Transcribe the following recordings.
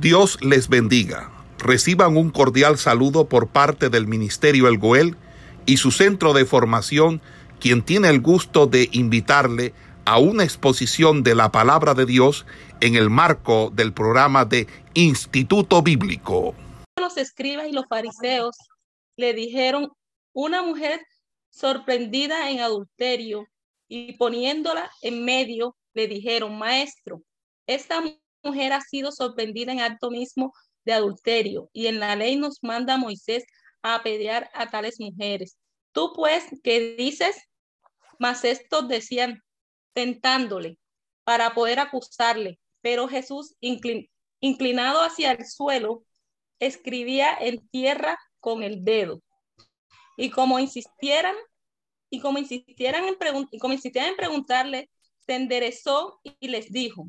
Dios les bendiga. Reciban un cordial saludo por parte del Ministerio El Goel y su centro de formación, quien tiene el gusto de invitarle a una exposición de la palabra de Dios en el marco del programa de Instituto Bíblico. Los escribas y los fariseos le dijeron, una mujer sorprendida en adulterio y poniéndola en medio, le dijeron, maestro, esta mujer ha sido sorprendida en acto mismo de adulterio y en la ley nos manda Moisés a apedrear a tales mujeres. Tú pues, ¿qué dices? Mas estos decían, tentándole para poder acusarle, pero Jesús, inclinado hacia el suelo, escribía en tierra con el dedo. Y como insistieran, y como insistieran en, y como insistieran en preguntarle, se enderezó y les dijo,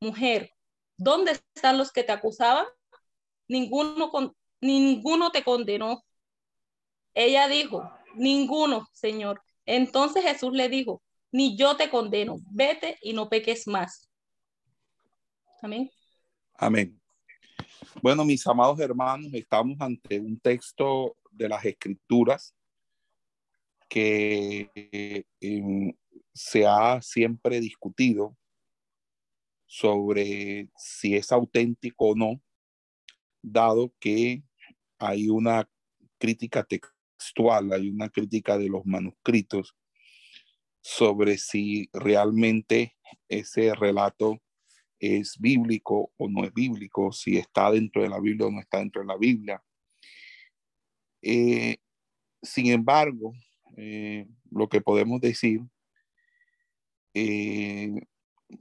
mujer, ¿dónde están los que te acusaban? Ninguno, con, ninguno te condenó. Ella dijo, ninguno, Señor. Entonces Jesús le dijo, ni yo te condeno, vete y no peques más. Amén. Amén. Bueno, mis amados hermanos, estamos ante un texto de las escrituras que eh, se ha siempre discutido sobre si es auténtico o no, dado que hay una crítica textual, hay una crítica de los manuscritos sobre si realmente ese relato es bíblico o no es bíblico, si está dentro de la Biblia o no está dentro de la Biblia. Eh, sin embargo, eh, lo que podemos decir eh,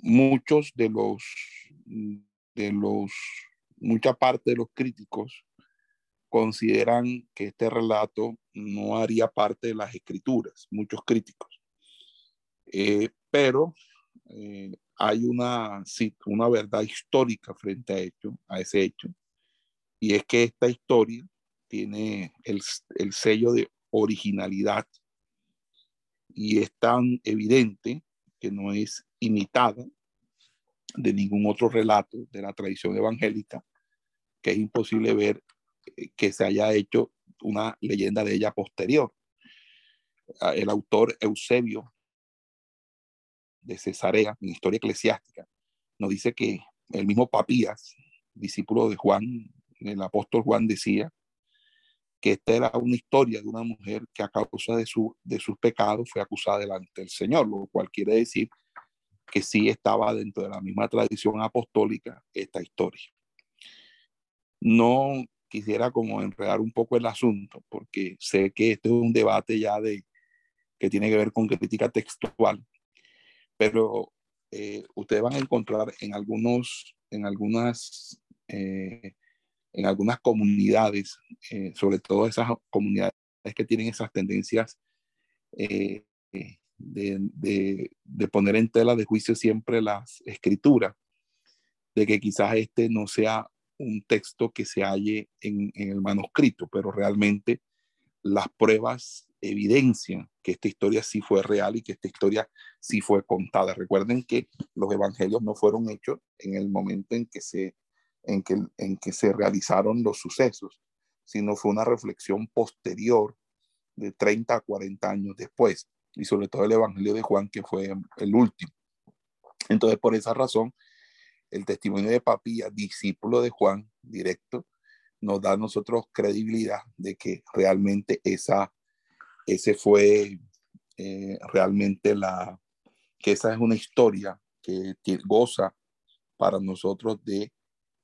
muchos de los, de los, mucha parte de los críticos consideran que este relato no haría parte de las escrituras, muchos críticos. Eh, pero eh, hay una, una verdad histórica frente a, hecho, a ese hecho, y es que esta historia tiene el, el sello de originalidad y es tan evidente que no es imitada de ningún otro relato de la tradición evangélica, que es imposible ver eh, que se haya hecho una leyenda de ella posterior. Ah, el autor Eusebio de Cesarea, en Historia Eclesiástica, nos dice que el mismo Papías, discípulo de Juan, el apóstol Juan decía que esta era una historia de una mujer que a causa de, su, de sus pecados fue acusada delante del Señor, lo cual quiere decir que sí estaba dentro de la misma tradición apostólica esta historia. No quisiera como enredar un poco el asunto, porque sé que este es un debate ya de que tiene que ver con crítica textual, pero eh, ustedes van a encontrar en algunos, en algunas, eh, en algunas comunidades, eh, sobre todo esas comunidades que tienen esas tendencias de, poner en tela de juicio siempre las escrituras, de que quizás este no sea un texto que se halle en, el manuscrito, pero realmente las pruebas evidencian que esta historia sí fue real y que esta historia sí fue contada. Recuerden que los evangelios no fueron hechos en el momento en que se, en que, en que se realizaron los sucesos, sino fue una reflexión posterior de 30 a 40 años después y sobre todo el Evangelio de Juan, que fue el último. Entonces, por esa razón, el testimonio de Papía, discípulo de Juan, directo, nos da a nosotros credibilidad de que realmente esa, ese fue eh, realmente la, que esa es una historia que, goza para nosotros de,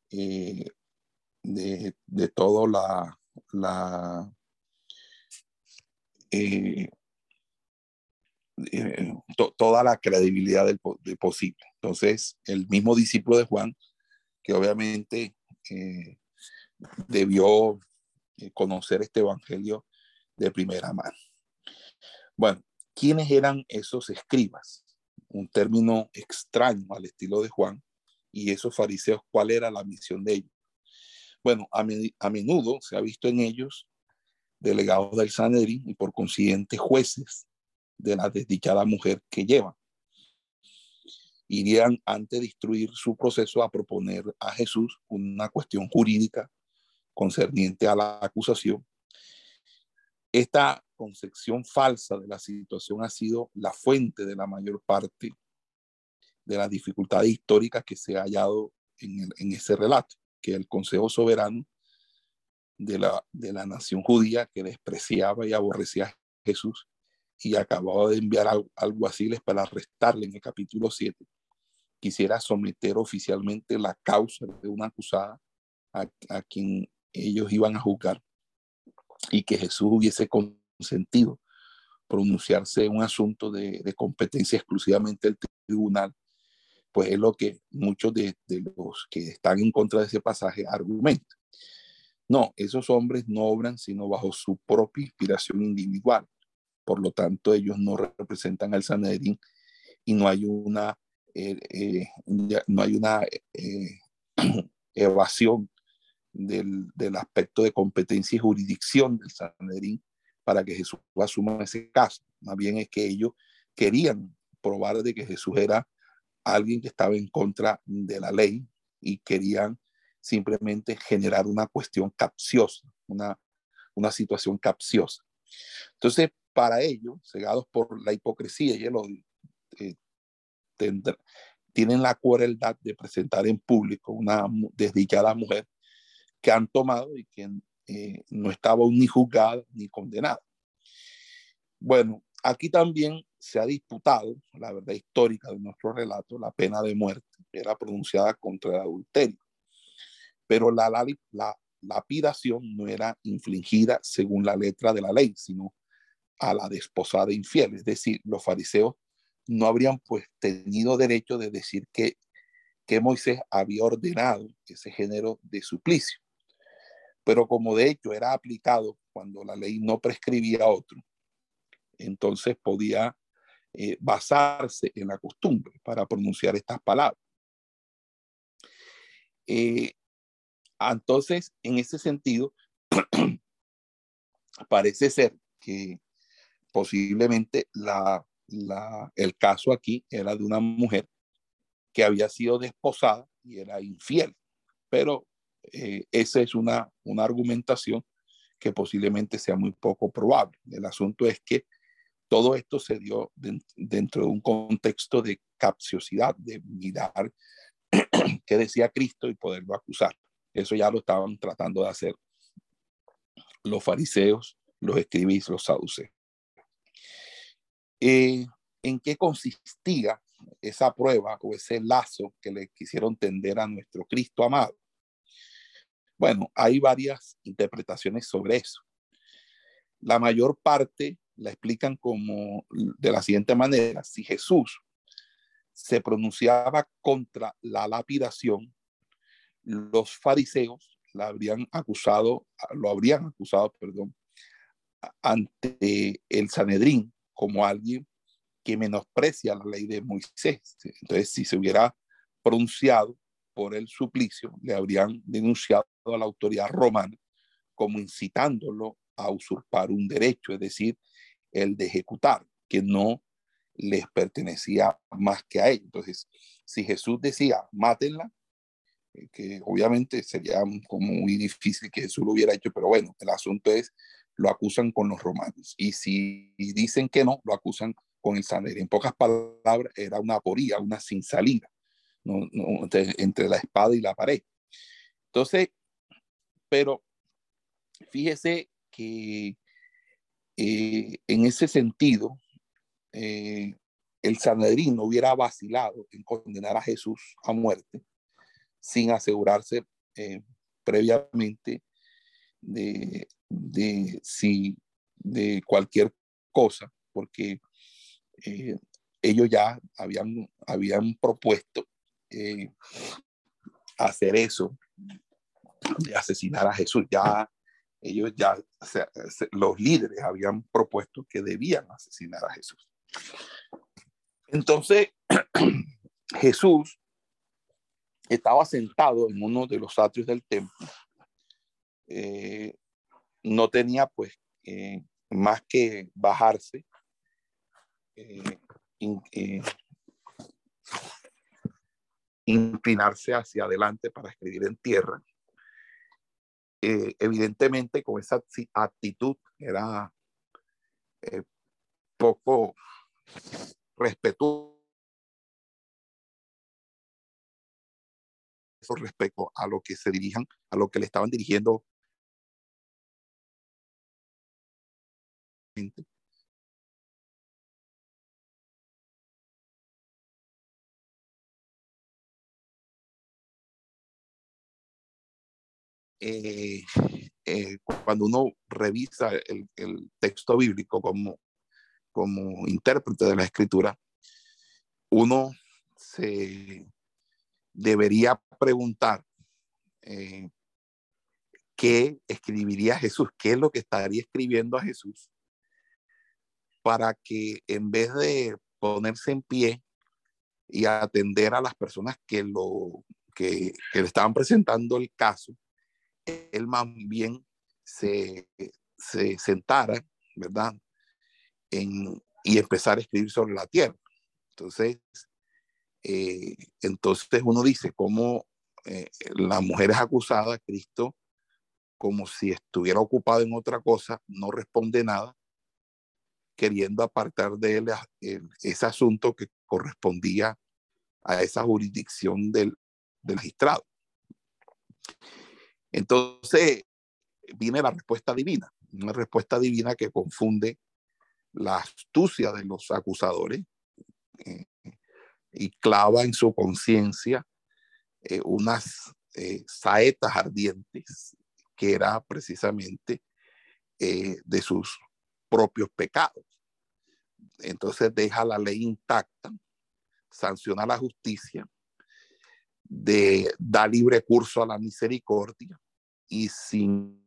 de, de todo la, la eh, eh, toda la credibilidad del, posible. Entonces, el mismo discípulo de Juan, que obviamente eh, debió conocer este evangelio de primera mano. Bueno, ¿quiénes eran esos escribas? Un término extraño al estilo de Juan. Y esos fariseos, ¿cuál era la misión de ellos? Bueno, a, menudo se ha visto en ellos delegados del Sanedrín y por consiguiente jueces de la desdichada mujer que llevan. Irían antes de instruir su proceso a proponer a Jesús una cuestión jurídica concerniente a la acusación. Esta concepción falsa de la situación ha sido la fuente de la mayor parte de las dificultades históricas que se ha hallado en, en ese relato, que el Consejo Soberano de la, de la nación judía que despreciaba y aborrecía a Jesús y acababa de enviar alguaciles para arrestarle en el capítulo 7, quisiera someter oficialmente la causa de una acusada a, a quien ellos iban a juzgar y que Jesús hubiese consentido pronunciarse un asunto de, de competencia exclusivamente del tribunal, pues es lo que muchos de, de, los que están en contra de ese pasaje argumentan. No, esos hombres no obran sino bajo su propia inspiración individual. Por lo tanto, ellos no representan al Sanedrín y no hay una, eh, eh, no hay una eh, evasión del, del, aspecto de competencia y jurisdicción del Sanedrín para que Jesús asuma ese caso. Más bien es que ellos querían probar de que Jesús era alguien que estaba en contra de la ley y querían simplemente generar una cuestión capciosa, una, una situación capciosa. Entonces, para ellos, cegados por la hipocresía y el odio, eh, tienen la crueldad de presentar en público una desdichada mujer que han tomado y que eh, no estaba ni juzgada ni condenada. Bueno, aquí también se ha disputado la verdad histórica de nuestro relato, la pena de muerte era pronunciada contra el adulterio, pero la, la, la lapidación no era infligida según la letra de la ley, sino a la desposada infiel, es decir, los fariseos no habrían pues tenido derecho de decir que, que Moisés había ordenado ese género de suplicio. Pero como de hecho era aplicado cuando la ley no prescribía otro, entonces podía eh, basarse en la costumbre para pronunciar estas palabras. Eh, entonces, en ese sentido, parece ser que posiblemente la, el caso aquí era de una mujer que había sido desposada y era infiel, pero eh, esa es una, una argumentación que posiblemente sea muy poco probable. El asunto es que todo esto se dio dentro de un contexto de capciosidad, de mirar qué decía Cristo y poderlo acusar. Eso ya lo estaban tratando de hacer los fariseos, los escribís, los saduceos. Eh, ¿En qué consistía esa prueba o ese lazo que le quisieron tender a nuestro Cristo amado? Bueno, hay varias interpretaciones sobre eso. La mayor parte la explican como de la siguiente manera. Si Jesús se pronunciaba contra la lapidación, los fariseos la habrían acusado, lo habrían acusado, perdón, ante el Sanedrín como alguien que menosprecia la ley de Moisés. Entonces, si se hubiera pronunciado por el suplicio, le habrían denunciado a la autoridad romana como incitándolo a usurpar un derecho, es decir, el de ejecutar, que no les pertenecía más que a ellos. Entonces, si Jesús decía, mátenla, eh, que obviamente sería como muy difícil que Jesús lo hubiera hecho, pero bueno, el asunto es, lo acusan con los romanos. Y si dicen que no, lo acusan con el Sanedrín. En pocas palabras, era una aporía, una sin salida, no, entre, entre la espada y la pared. Entonces, pero fíjese que eh, en ese sentido, eh, el Sanedrín no hubiera vacilado en condenar a Jesús a muerte sin asegurarse eh, previamente de, de, si, de cualquier cosa, porque ellos ya habían, habían propuesto hacer eso de asesinar a Jesús. Ya ellos ya, los líderes habían propuesto que debían asesinar a Jesús. Entonces, Jesús estaba sentado en uno de los atrios del templo. Eh, no tenía pues eh, más que bajarse, eh, inclinarse hacia adelante para escribir en tierra. Evidentemente con esa actitud era poco respetuoso respecto a lo que se dirijan, a lo que le estaban dirigiendo. Eh, eh, cuando uno revisa el, texto bíblico como, como intérprete de la escritura, uno se debería preguntar eh, qué escribiría Jesús, qué es lo que estaría escribiendo a Jesús, para que en vez de ponerse en pie y atender a las personas que, lo, que, le estaban presentando el caso, él más bien se, se sentara, ¿verdad? Y empezar a escribir sobre la tierra. Entonces, eh, entonces uno dice cómo eh, la mujer es acusada, Cristo, como si estuviera ocupado en otra cosa, no responde nada, queriendo apartar de él ese asunto que correspondía a esa jurisdicción del, del magistrado. Entonces viene la respuesta divina, una respuesta divina que confunde la astucia de los acusadores, eh, y clava en su conciencia eh, unas eh, saetas ardientes que era precisamente de sus propios pecados. Entonces deja la ley intacta, sanciona la justicia, da libre curso a la misericordia y sin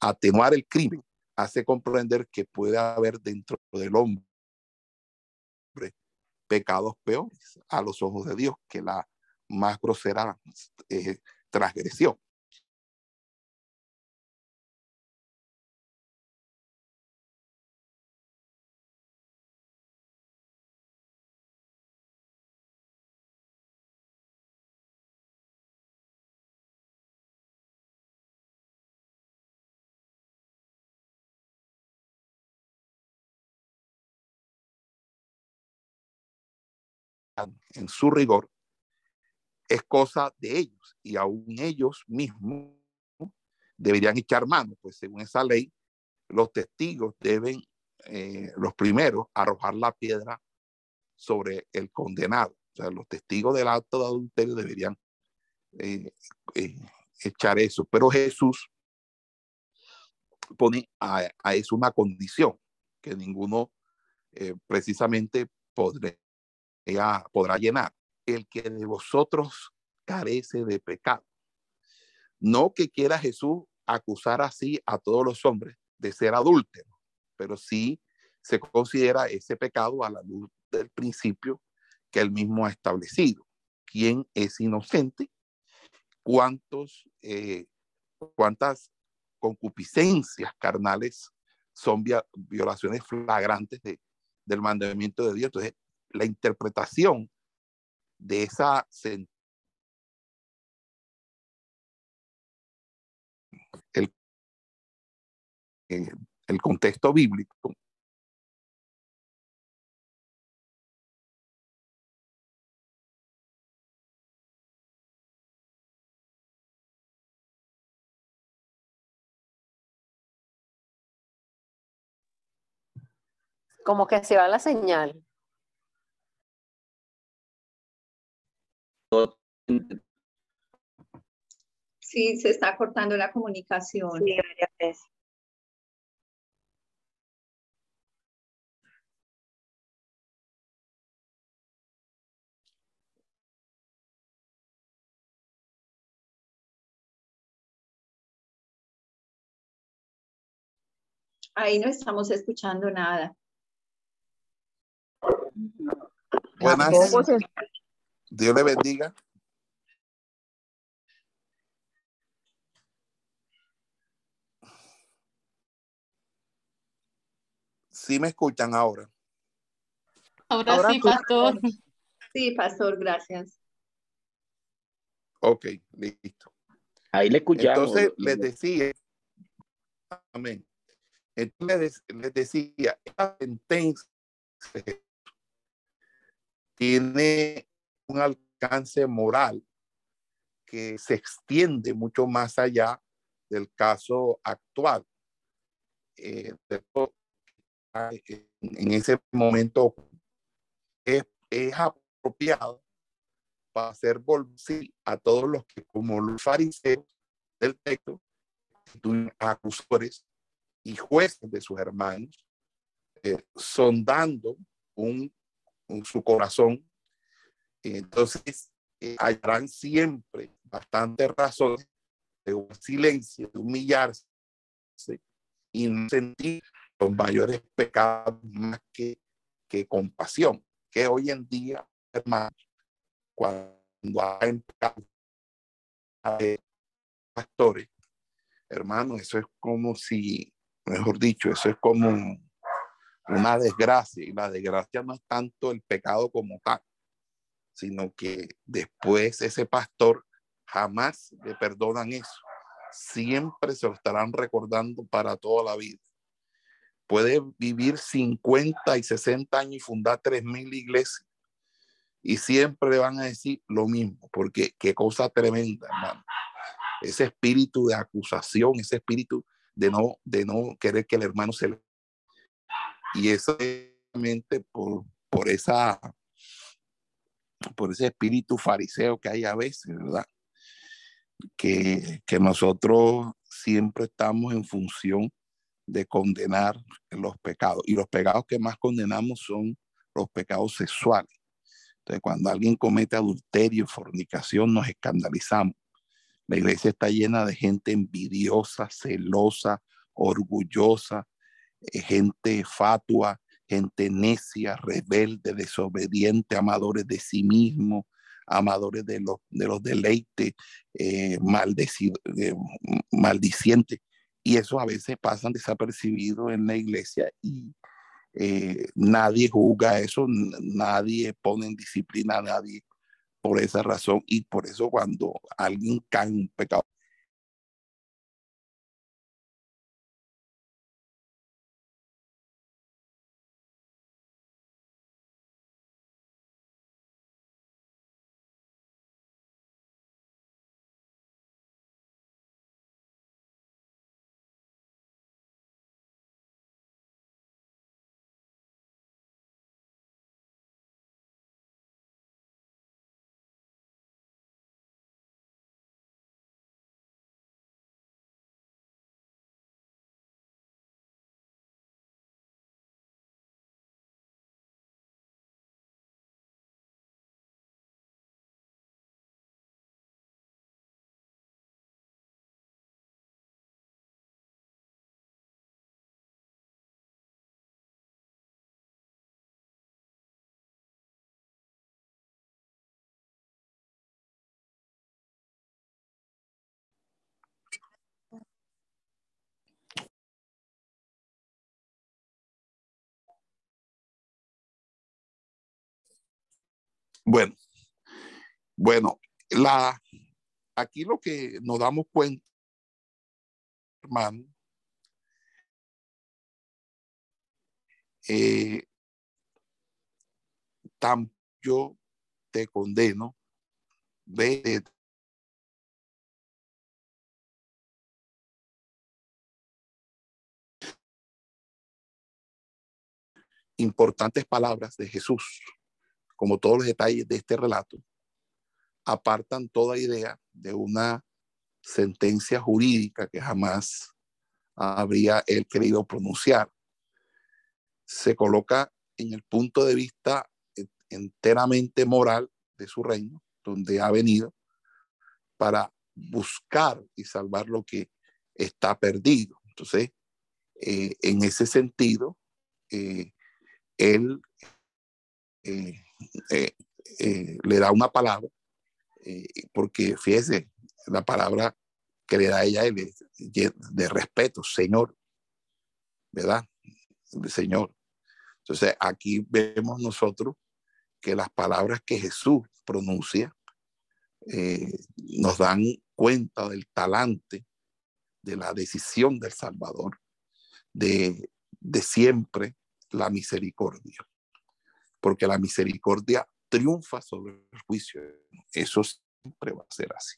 atenuar el crimen, hace comprender que puede haber dentro del hombre pecados peores a los ojos de Dios que la más grosera eh, transgresión. En su rigor, es cosa de ellos y aún ellos mismos deberían echar mano, pues según esa ley, los testigos deben, eh, los primeros, arrojar la piedra sobre el condenado. O sea, los testigos del acto de adulterio deberían eh, eh, echar eso. Pero Jesús pone a, a eso una condición que ninguno precisamente podrá ella podrá llenar. El que de vosotros carece de pecado. No que quiera Jesús acusar así a todos los hombres de ser adúlteros, pero sí se considera ese pecado a la luz del principio que él mismo ha establecido. ¿Quién es inocente? ¿Cuántos, eh, ¿Cuántas concupiscencias carnales son violaciones flagrantes de, del mandamiento de Dios? Entonces, la interpretación de esa el, el contexto bíblico como que se va la señal. Sí, se está cortando la comunicación. Ahí no estamos escuchando nada. Dios le bendiga. Sí me escuchan ahora. Ahora, Ahora sí, pastor. Sí, pastor, gracias. Ok, listo. Ahí le escuchamos. Entonces les decía, amén. Entonces les, les decía, esta sentencia tiene un alcance moral que se extiende mucho más allá del caso actual. Eh, en ese momento es, apropiado para hacer volver a todos los que, como los fariseos del texto, acusadores y jueces de sus hermanos, eh, sondando su corazón. Entonces, eh, hallarán siempre bastantes razones de un silencio, de humillarse y no sentir los mayores pecados más que, que compasión, que hoy en día, hermanos, cuando hay pastores, hermano, eso es como si, mejor dicho, eso es como una desgracia, y la desgracia no es tanto el pecado como tal, sino que después ese pastor jamás le perdonan eso. Siempre se lo estarán recordando para toda la vida. Puede vivir 50 y 60 años y fundar 3.000 iglesias y siempre le van a decir lo mismo, porque qué cosa tremenda, hermano. Ese espíritu de acusación, ese espíritu de no, de no querer que el hermano se le... Y eso es por, por esa por ese espíritu fariseo que hay a veces, ¿verdad? Que, que nosotros siempre estamos en función de condenar los pecados. Y los pecados que más condenamos son los pecados sexuales. Entonces, cuando alguien comete adulterio, fornicación, nos escandalizamos. La iglesia está llena de gente envidiosa, celosa, orgullosa, eh, gente fatua, gente necia, rebelde, desobediente, amadores de sí mismo, amadores de los, de los deleites, eh, eh, maldicientes. Y eso a veces pasan desapercibidos en la iglesia y eh, nadie juzga eso, nadie pone en disciplina a nadie por esa razón. Y por eso cuando alguien cae en un pecado, Bueno, bueno, la, aquí lo que nos damos cuenta, hermano, eh, tan yo te condeno, ve de importantes palabras de Jesús, como todos los detalles de este relato, apartan toda idea de una sentencia jurídica que jamás habría él querido pronunciar. Se coloca en el punto de vista enteramente moral de su reino, donde ha venido para buscar y salvar lo que está perdido. Entonces, Eh, en ese sentido, eh, él eh, le da una palabra, porque fíjese, la palabra que le da ella es de respeto, Señor, ¿verdad? De Señor. Entonces aquí vemos nosotros que las palabras que Jesús pronuncia nos dan cuenta del talante, de la decisión del Salvador, de, de siempre la misericordia, porque la misericordia triunfa sobre el juicio. Eso siempre va a ser así.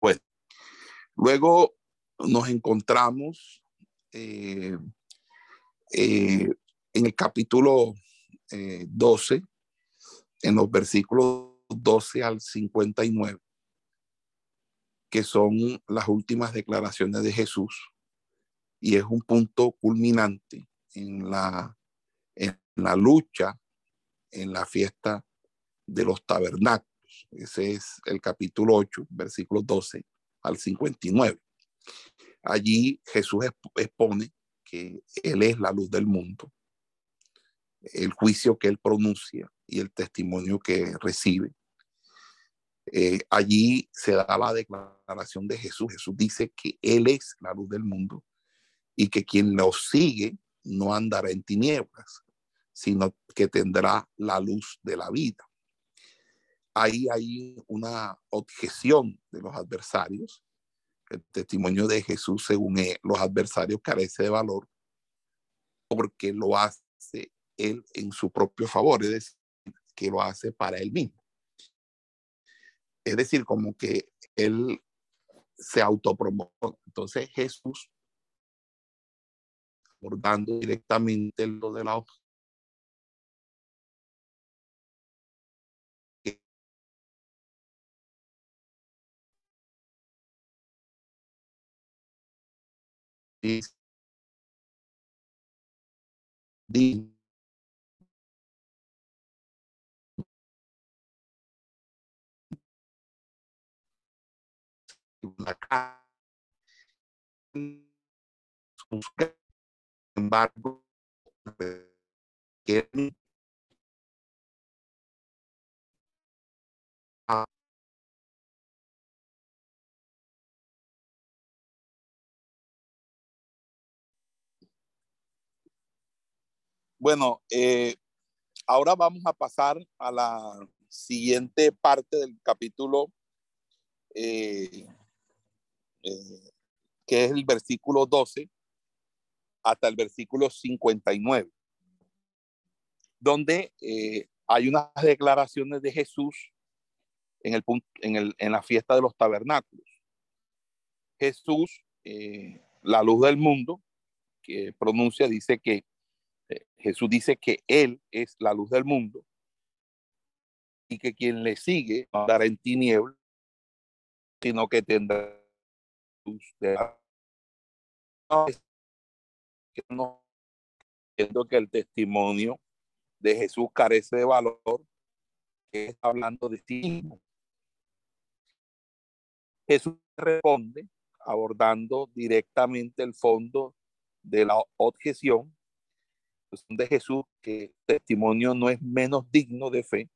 Bueno, luego nos encontramos eh, eh, en el capítulo 12, eh, en los versículos 12 al 59, que son las últimas declaraciones de Jesús y es un punto culminante en la, en la lucha, en la fiesta de los tabernáculos. Ese es el capítulo 8, versículos 12 al 59. Allí Jesús expone que Él es la luz del mundo, el juicio que Él pronuncia y el testimonio que recibe eh, allí se da la declaración de Jesús. Jesús dice que Él es la luz del mundo y que quien lo sigue no andará en tinieblas, sino que tendrá la luz de la vida. Ahí hay una objeción de los adversarios. El testimonio de Jesús, según los adversarios, carece de valor porque lo hace él en su propio favor, es decir, que lo hace para él mismo. Es decir, como que él se autopromovió. Entonces Jesús, abordando directamente lo de la Sin embargo, Bueno, eh, ahora vamos a pasar a la siguiente parte del capítulo eh, eh, que es el versículo 12 hasta el versículo 59, donde hay unas declaraciones de Jesús en, el, en, el, en la fiesta de los tabernáculos. Jesús, la luz del mundo, que pronuncia, dice que Jesús dice que Él es la luz del mundo y que quien le sigue no andará en tinieblas, sino que tendrá no entiendo que el testimonio de Jesús carece de valor, que está hablando de sí mismo. Jesús responde abordando directamente el fondo de la objeción de Jesús, que testimonio no es menos digno de fe,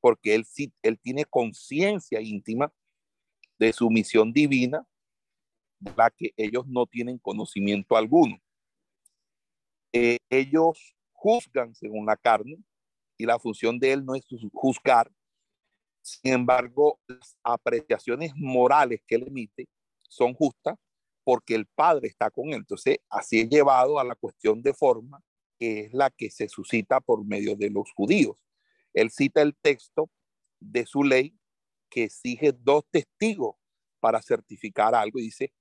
porque él sí, él tiene conciencia íntima de su misión divina de la que ellos no tienen conocimiento alguno. Eh, ellos juzgan según la carne y la función de él no es juzgar. Sin embargo, las apreciaciones morales que él emite son justas porque el Padre está con él. Entonces, así es llevado a la cuestión de forma, que es la que se suscita por medio de los judíos. Él cita el texto de su ley que exige dos testigos para certificar algo dice,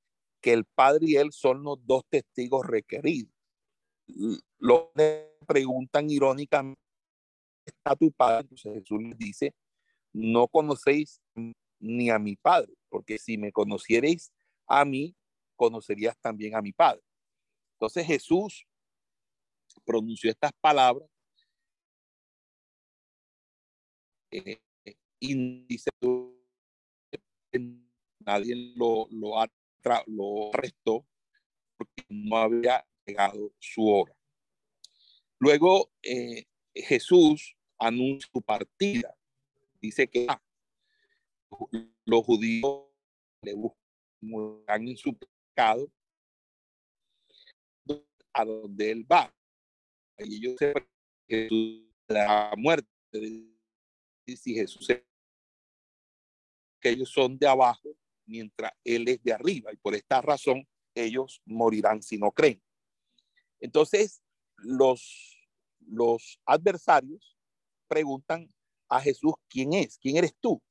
que el padre y él son los dos testigos requeridos. Lo preguntan irónicamente, ¿está tu padre? Entonces Jesús les dice, no conocéis ni a mi padre, porque si me conocierais a mí, conocerías también a mi padre. Entonces Jesús pronunció estas palabras eh, y dice, nadie lo, lo ha lo arrestó porque no había llegado su hora. Luego eh, Jesús anuncia su partida. Dice que ah, los judíos le buscan en su pecado a donde él va. Y ellos se Jesús la muerte. Y si Jesús que ellos son de abajo mientras él es de arriba y por esta razón ellos morirán si no creen. Entonces, los, los adversarios preguntan a Jesús, ¿quién es? ¿Quién eres tú?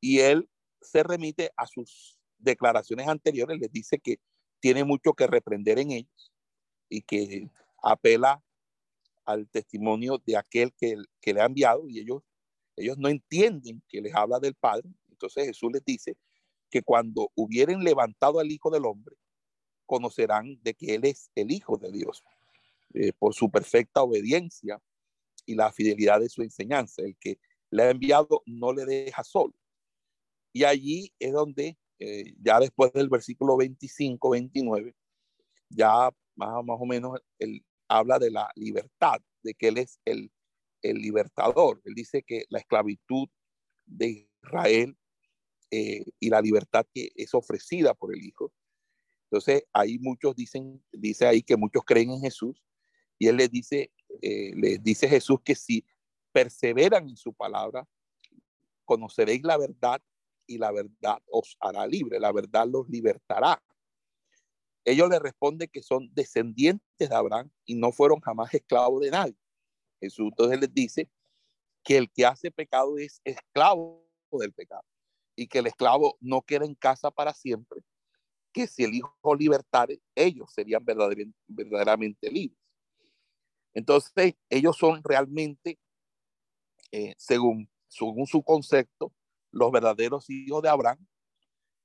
Y él se remite a sus declaraciones anteriores, les dice que tiene mucho que reprender en ellos y que apela al testimonio de aquel que, que le ha enviado y ellos, ellos no entienden que les habla del Padre. Entonces Jesús les dice que cuando hubieren levantado al Hijo del Hombre, conocerán de que Él es el Hijo de Dios, eh, por su perfecta obediencia y la fidelidad de su enseñanza. El que le ha enviado no le deja solo. Y allí es donde, eh, ya después del versículo 25, 29, ya más, más o menos él habla de la libertad, de que Él es el, el libertador. Él dice que la esclavitud de Israel eh, y la libertad que es ofrecida por el Hijo. Entonces, ahí muchos dicen, dice ahí que muchos creen en Jesús y él les dice, eh, les dice Jesús que si perseveran en su palabra, conoceréis la verdad y la verdad os hará libre, la verdad los libertará. Ellos le responden que son descendientes de Abraham y no fueron jamás esclavos de nadie. Jesús entonces les dice que el que hace pecado es esclavo del pecado y que el esclavo no queda en casa para siempre, que si el hijo libertare, ellos serían verdaderamente, libres. Entonces, ellos son realmente, eh, según, según su concepto, los verdaderos hijos de Abraham.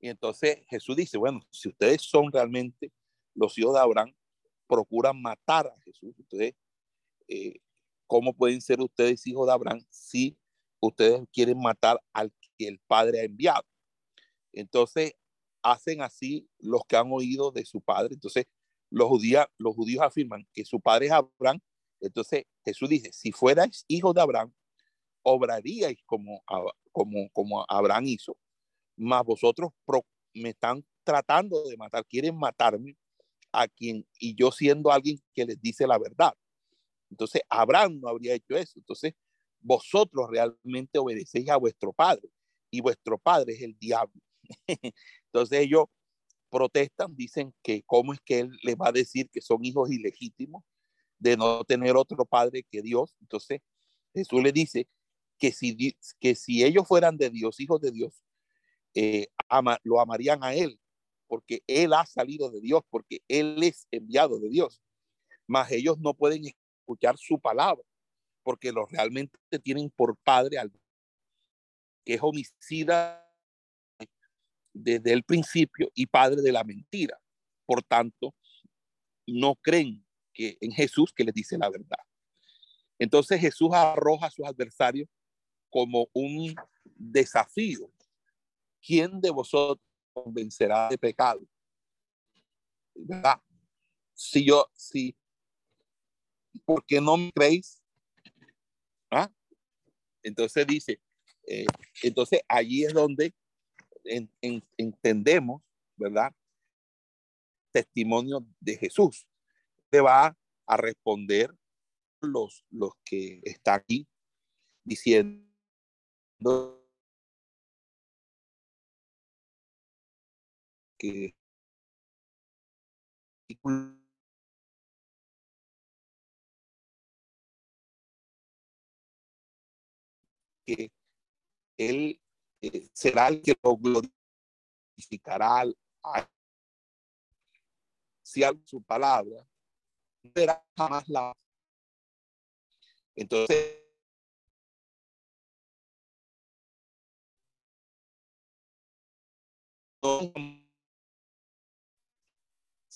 Y entonces Jesús dice, bueno, si ustedes son realmente los hijos de Abraham, procuran matar a Jesús. Entonces, eh, ¿cómo pueden ser ustedes hijos de Abraham si ustedes quieren matar al que el Padre ha enviado. Entonces, hacen así los que han oído de su Padre. Entonces, los judíos, los judíos afirman que su Padre es Abraham. Entonces, Jesús dice, si fuerais hijos de Abraham, obraríais como, como, como Abraham hizo, mas vosotros me están tratando de matar, quieren matarme a quien, y yo siendo alguien que les dice la verdad. Entonces, Abraham no habría hecho eso. Entonces, vosotros realmente obedecéis a vuestro padre y vuestro padre es el diablo. Entonces ellos protestan, dicen que cómo es que él les va a decir que son hijos ilegítimos de no tener otro padre que Dios. Entonces Jesús le dice que si, que si ellos fueran de Dios, hijos de Dios, eh, lo amarían a él, porque él ha salido de Dios, porque él es enviado de Dios. Mas ellos no pueden escuchar su palabra porque los realmente tienen por padre al que es homicida desde el principio y padre de la mentira. Por tanto, no creen que en Jesús que les dice la verdad. Entonces Jesús arroja a sus adversarios como un desafío. ¿Quién de vosotros convencerá de pecado? ¿Verdad? Si yo, si, ¿por qué no me creéis? ¿Ah? Entonces dice, eh, entonces allí es donde entendemos, ¿verdad? Testimonio de Jesús. Te va a responder los, los que están aquí diciendo que que Él eh, será el que lo glorificará a si algo su palabra no será jamás la entonces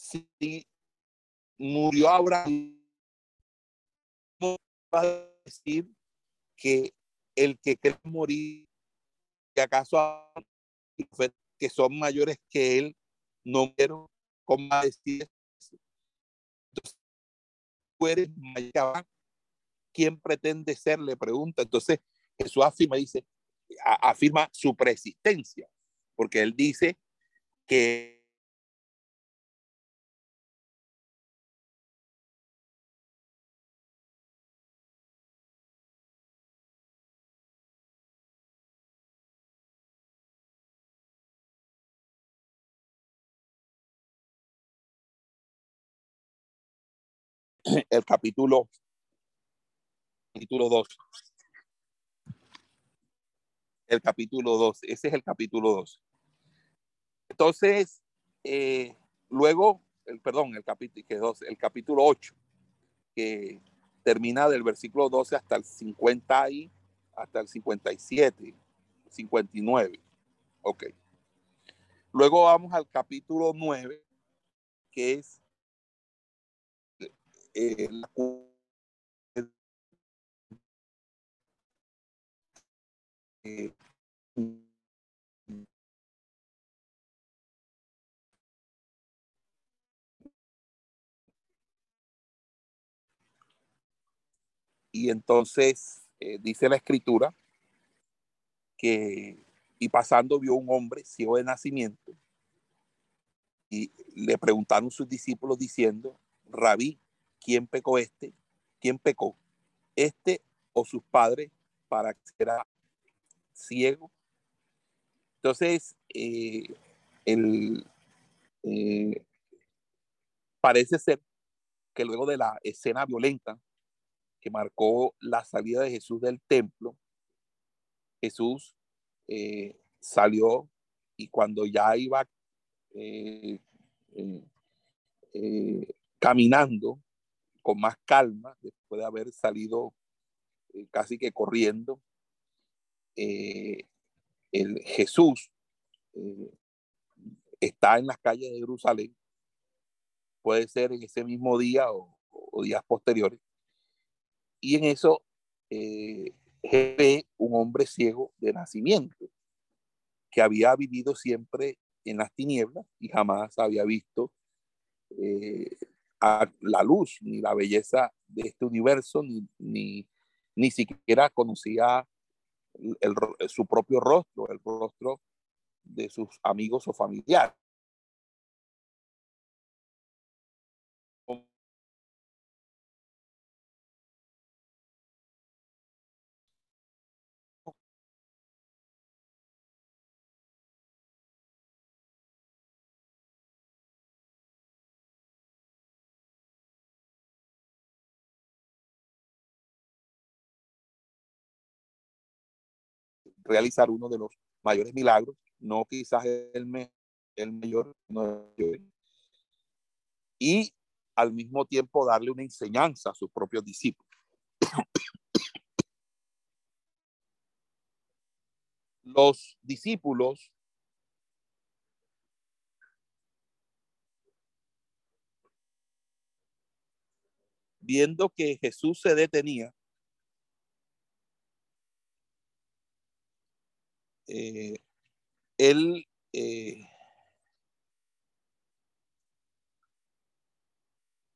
si murió Abraham va a decir que el que cree morir, que acaso que son mayores que él, no quiero decir eso. Entonces, tú eres ¿quién pretende ser? Le pregunta. Entonces, Jesús afirma, dice, afirma su preexistencia, porque él dice que el capítulo, capítulo 2. El capítulo 2, ese es el capítulo 2. Entonces, eh, luego, el, perdón, el capítulo, que 2, el capítulo 8, que termina del versículo 12 hasta el 50 y hasta el 57, 59. Ok. Luego vamos al capítulo 9, que es eh, y entonces eh, dice la escritura que y pasando vio un hombre ciego de nacimiento y le preguntaron sus discípulos diciendo, rabí, ¿quién pecó este? ¿Quién pecó? ¿Este o sus padres para que sea ciego? Entonces, eh, el, eh, parece ser que luego de la escena violenta que marcó la salida de Jesús del templo, Jesús eh, salió y cuando ya iba caminando con más calma, después de haber salido eh, casi que corriendo, eh, el Jesús eh, está en las calles de Jerusalén, puede ser en ese mismo día o, días posteriores, y en eso ve un hombre ciego de nacimiento, que había vivido siempre en las tinieblas y jamás había visto a la luz ni la belleza de este universo, ni, ni, ni siquiera conocía el, su propio rostro, el rostro de sus amigos o familiares. Realizar uno de los mayores milagros, no quizás el, el mayor, y al mismo tiempo darle una enseñanza a sus propios discípulos. Los discípulos viendo que Jesús se detenía, eh, él eh,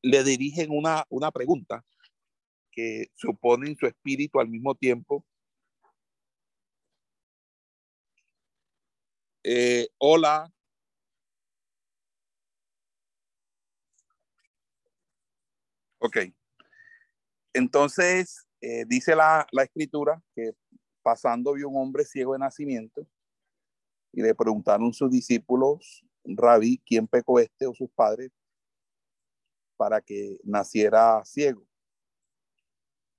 le dirigen una, una pregunta que supone en su espíritu al mismo tiempo. Eh, hola. Ok. Entonces, dice la, la, escritura que pasando vio un hombre ciego de nacimiento y le preguntaron sus discípulos, Rabí, ¿quién pecó este o sus padres para que naciera ciego?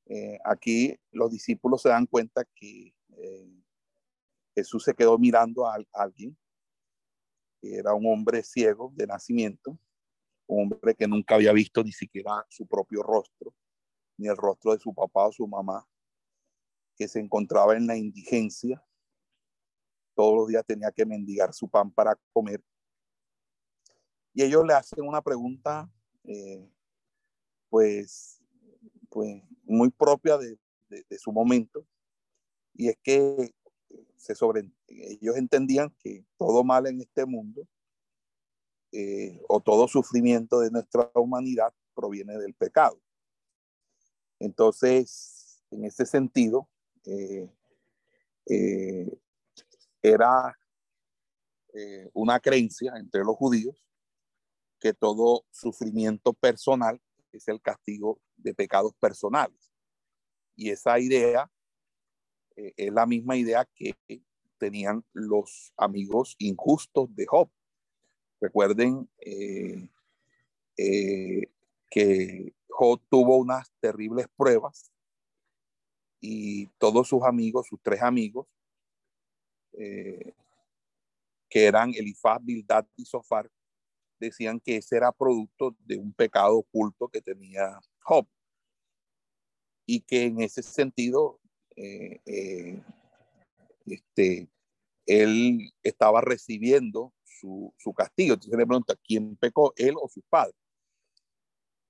Eh, aquí los discípulos se dan cuenta que eh, Jesús se quedó mirando a, a alguien, que era un hombre ciego de nacimiento, un hombre que nunca había visto ni siquiera su propio rostro, ni el rostro de su papá o su mamá que se encontraba en la indigencia. Todos los días tenía que mendigar su pan para comer. Y ellos le hacen una pregunta, eh, pues, pues, muy propia de, su momento. Y es que se sobre, ellos entendían que todo mal en este mundo eh, o todo sufrimiento de nuestra humanidad proviene del pecado. Entonces, en ese sentido, era una creencia entre los judíos que todo sufrimiento personal es el castigo de pecados personales. Y esa idea es la misma idea que tenían los amigos injustos de Job. Recuerden eh, eh, que Job tuvo unas terribles pruebas y todos sus amigos, sus tres amigos, eh, que eran Elifaz, Bildad y Sofar, decían que ese era producto de un pecado oculto que tenía Job. Y que en ese sentido, este, él estaba recibiendo su, castigo. Entonces le pregunta, ¿quién pecó, él o sus padres?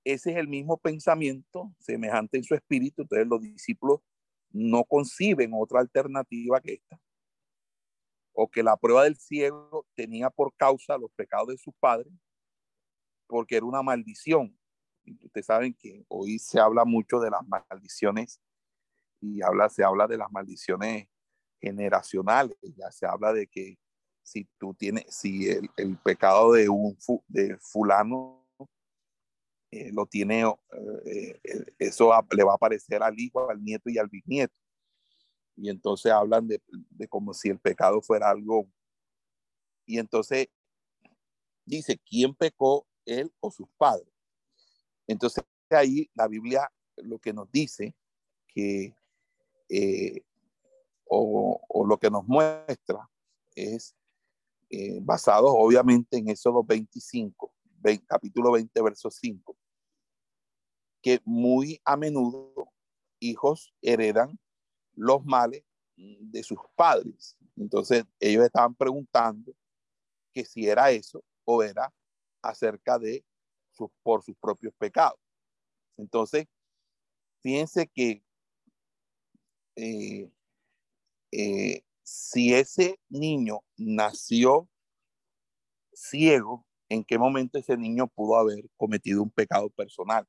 Ese es el mismo pensamiento semejante en su espíritu. Entonces los discípulos no conciben otra alternativa que esta. O que la prueba del ciego tenía por causa los pecados de sus padres, porque era una maldición. ustedes saben que hoy se habla mucho de las maldiciones y habla, se habla de las maldiciones generacionales. Ya se habla de que si tú tienes, si el, el pecado de un de fulano eh, lo tiene, eh, eh, eso le va a aparecer al hijo, al nieto y al bisnieto. Y entonces hablan de, de como si el pecado fuera algo. Y entonces dice, ¿quién pecó, él o sus padres? Entonces ahí la Biblia lo que nos dice que o, lo que nos muestra es basado obviamente en Éxodo 25, capítulo 20, verso 5, que muy a menudo hijos heredan los males de sus padres. Entonces ellos estaban preguntando que si era eso o era acerca de sus, por sus propios pecados. Entonces, fíjense que eh, eh, si ese niño nació ciego, ¿en qué momento ese niño pudo haber cometido un pecado personal?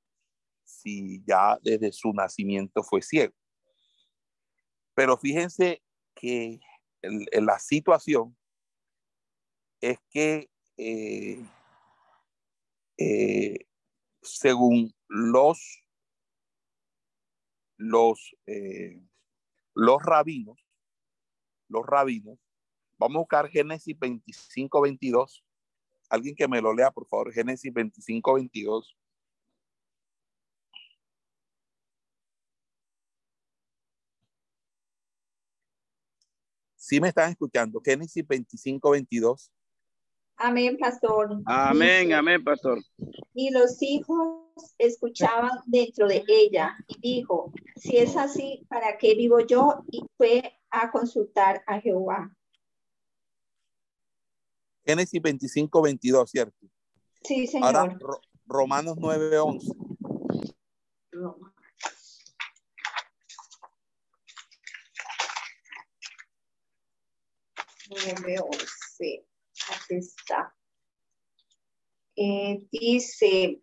Si ya desde su nacimiento fue ciego. Pero fíjense que la situación es que eh, eh, según los los los rabinos los rabinos. Vamos a buscar Génesis 25, 22. Alguien que me lo lea, por favor, Génesis 25, 22. Sí me están escuchando. Génesis 25, 22. Amén, pastor. Amén, amén, pastor. Y los hijos escuchaban dentro de ella y dijo, si es así, ¿para qué vivo yo? Y fue a consultar a Jehová. Génesis 25, 22, ¿cierto? Sí, señor. Ahora, Romanos 9, 11. Aquí está. Eh, dice,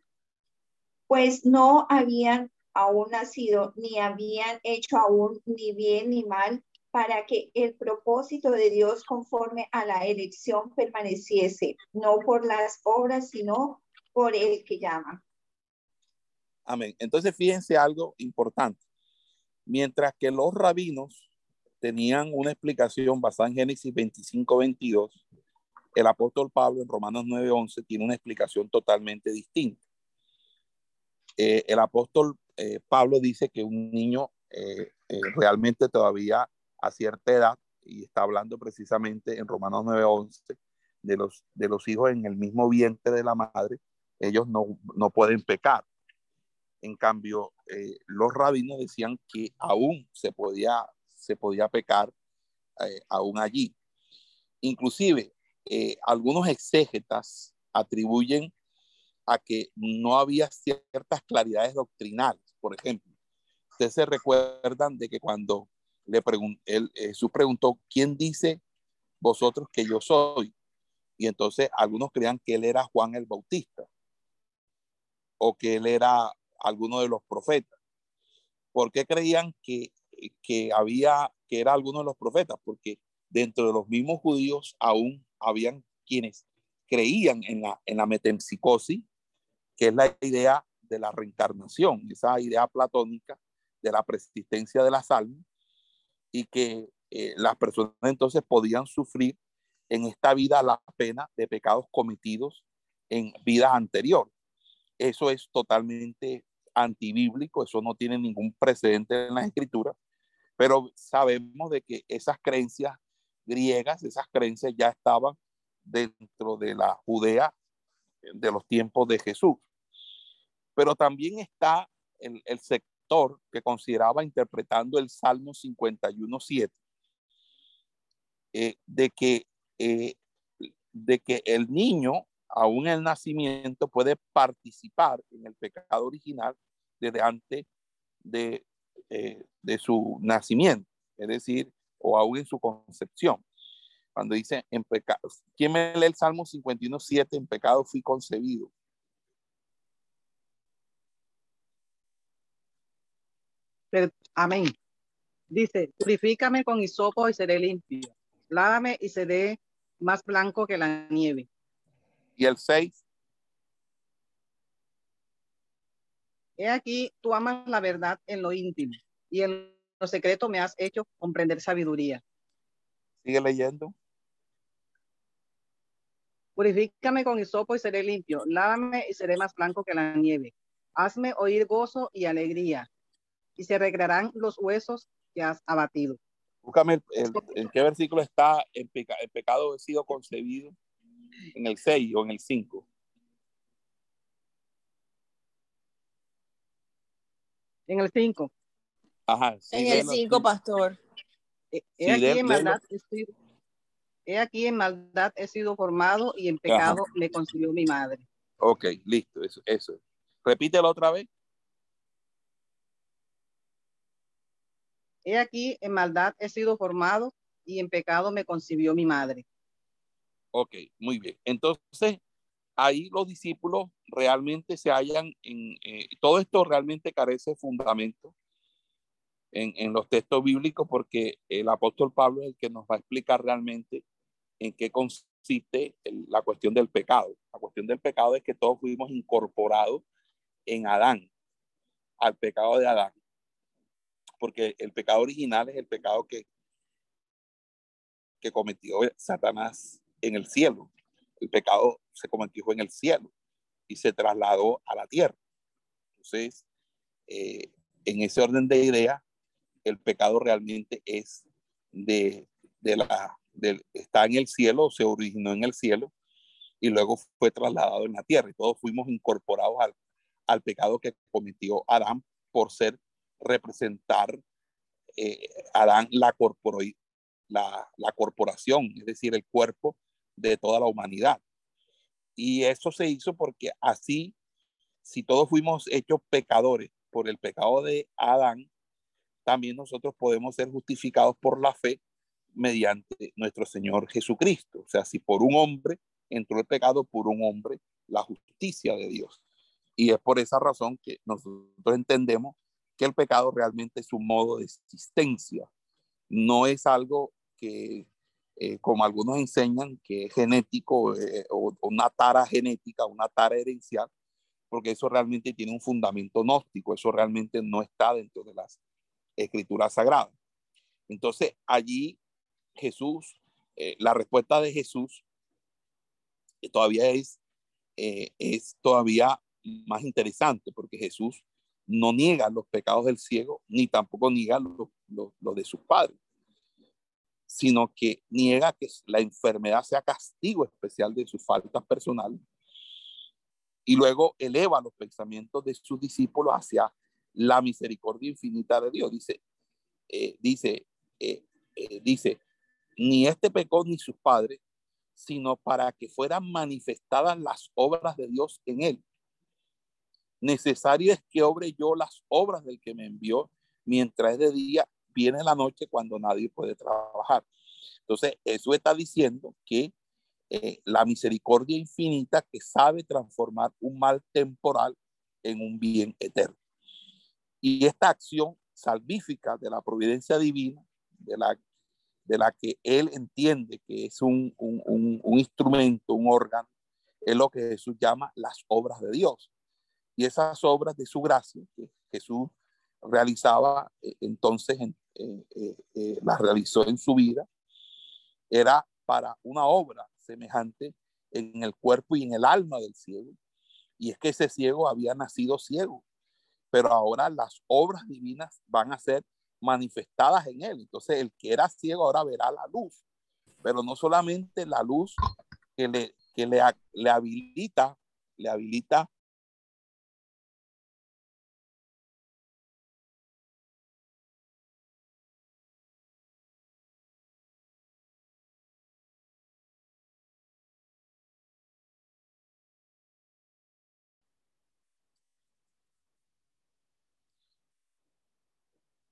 pues no habían aún nacido, ni habían hecho aún ni bien ni mal, para que el propósito de Dios conforme a la elección permaneciese, no por las obras, sino por el que llama. Amén. Entonces fíjense algo importante. Mientras que los rabinos tenían una explicación basada en Génesis 25, 22, el apóstol Pablo en Romanos 9, 11 tiene una explicación totalmente distinta. Eh, el apóstol eh, Pablo dice que un niño eh, realmente todavía a cierta edad, y está hablando precisamente en Romanos 9:11 de los, de los hijos en el mismo vientre de la madre, ellos no, no pueden pecar. En cambio, los rabinos decían que aún se podía, se podía pecar eh, aún allí. Inclusive, eh, algunos exégetas atribuyen a que no había ciertas claridades doctrinales. Por ejemplo, ustedes se recuerdan de que cuando le Jesús preguntó, ¿quién dice vosotros que yo soy? Y entonces algunos creían que él era Juan el Bautista o que él era alguno de los profetas. ¿Por qué creían que, que había, que era alguno de los profetas? Porque dentro de los mismos judíos aún habían quienes creían en la, en la metempsicosis, que es la idea de la reencarnación, esa idea platónica de la persistencia de las almas, y que eh, las personas entonces podían sufrir en esta vida la pena de pecados cometidos en vidas anteriores. Eso es totalmente antibíblico, eso no tiene ningún precedente en la escritura, pero sabemos de que esas creencias griegas, esas creencias ya estaban dentro de la Judea de los tiempos de Jesús. Pero también está el, el sector que consideraba interpretando el Salmo 51.7, eh, de, que, eh, de que el niño, aún el nacimiento, puede participar en el pecado original desde antes de, eh, de su nacimiento, es decir, o aún en su concepción. Cuando dice, en pecado, ¿quién me lee el Salmo 51.7? En pecado fui concebido. amén. Dice, purifícame con hisopo y seré limpio. Lávame y seré más blanco que la nieve. Y el 6. He aquí, tú amas la verdad en lo íntimo y en lo secreto me has hecho comprender sabiduría. Sigue leyendo. Purifícame con hisopo y seré limpio. Lávame y seré más blanco que la nieve. Hazme oír gozo y alegría y se arreglarán los huesos que has abatido. Búscame en qué versículo está el, el pecado sido concebido, en el 6 o en el 5. En el 5. Ajá. en el 5, pastor. He, aquí en maldad he sido, he aquí en maldad he sido formado y en pecado me concibió mi madre. Ok, listo, eso, eso. Repítelo otra vez. He aquí, en maldad he sido formado y en pecado me concibió mi madre. Ok, muy bien. Entonces, ahí los discípulos realmente se hallan en, eh, todo esto realmente carece de fundamento en, en, los textos bíblicos porque el apóstol Pablo es el que nos va a explicar realmente en qué consiste la cuestión del pecado. La cuestión del pecado es que todos fuimos incorporados en Adán, al pecado de Adán porque el pecado original es el pecado que, que cometió Satanás en el cielo. El pecado se cometió en el cielo y se trasladó a la tierra. Entonces, eh, en ese orden de idea, el pecado realmente es de, de la, de, está en el cielo, se originó en el cielo y luego fue trasladado en la tierra y todos fuimos incorporados al, al pecado que cometió Adán por ser representar eh, Adán la, la, la corporación, es decir, el cuerpo de toda la humanidad. Y eso se hizo porque así, si todos fuimos hechos pecadores por el pecado de Adán, también nosotros podemos ser justificados por la fe mediante nuestro Señor Jesucristo. O sea, si por un hombre entró el pecado, por un hombre la justicia de Dios. Y es por esa razón que nosotros entendemos que el pecado realmente es un modo de existencia, no es algo que, eh, como algunos enseñan, que es genético eh, o, una tara genética, una tara herencial, porque eso realmente tiene un fundamento gnóstico, eso realmente no está dentro de las escrituras sagradas. Entonces, allí Jesús, eh, la respuesta de Jesús todavía es, es todavía más interesante, porque Jesús no niega los pecados del ciego, ni tampoco niega los de sus padres, sino que niega que la enfermedad sea castigo especial de sus faltas personales. Y luego eleva los pensamientos de sus discípulos hacia la misericordia infinita de Dios. Dice, eh, dice, eh, eh, dice, ni este pecó ni sus padres, sino para que fueran manifestadas las obras de Dios en él. Necesario es que obre yo las obras del que me envió, mientras de día, viene la noche cuando nadie puede trabajar. Entonces, eso está diciendo que eh, la misericordia infinita que sabe transformar un mal temporal en un bien eterno. Y esta acción salvífica de la providencia divina, de la, de la que él entiende que es un, un, un, instrumento, un órgano, es lo que Jesús llama las obras de Dios. Y esas obras de su gracia que Jesús realizaba eh, entonces, eh, eh, las realizó en su vida, era para una obra semejante en el cuerpo y en el alma del ciego. Y es que ese ciego había nacido ciego, pero ahora las obras divinas van a ser manifestadas en él. Entonces el que era ciego ahora verá la luz, pero no solamente la luz que le, que le, le habilita, le habilita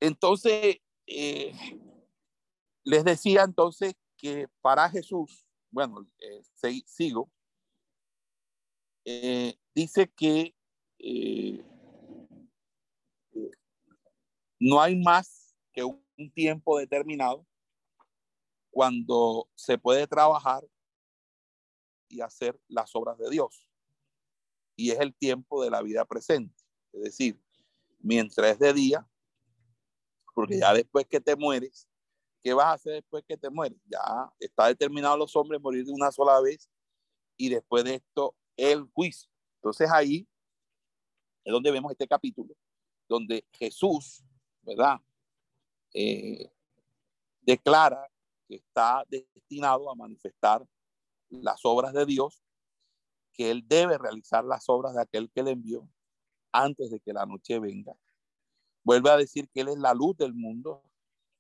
Entonces, eh, les decía entonces que para Jesús, bueno, eh, sigo, eh, dice que no hay más que un tiempo determinado cuando se puede trabajar y hacer las obras de Dios. Y es el tiempo de la vida presente. Es decir, mientras es de día, porque ya después que te mueres, ¿qué vas a hacer después que te mueres? Ya está determinado los hombres morir de una sola vez y después de esto el juicio. Entonces ahí es donde vemos este capítulo, donde Jesús, ¿verdad? Eh, declara que está destinado a manifestar las obras de Dios, que él debe realizar las obras de aquel que le envió antes de que la noche venga Vuelve a decir que Él es la luz del mundo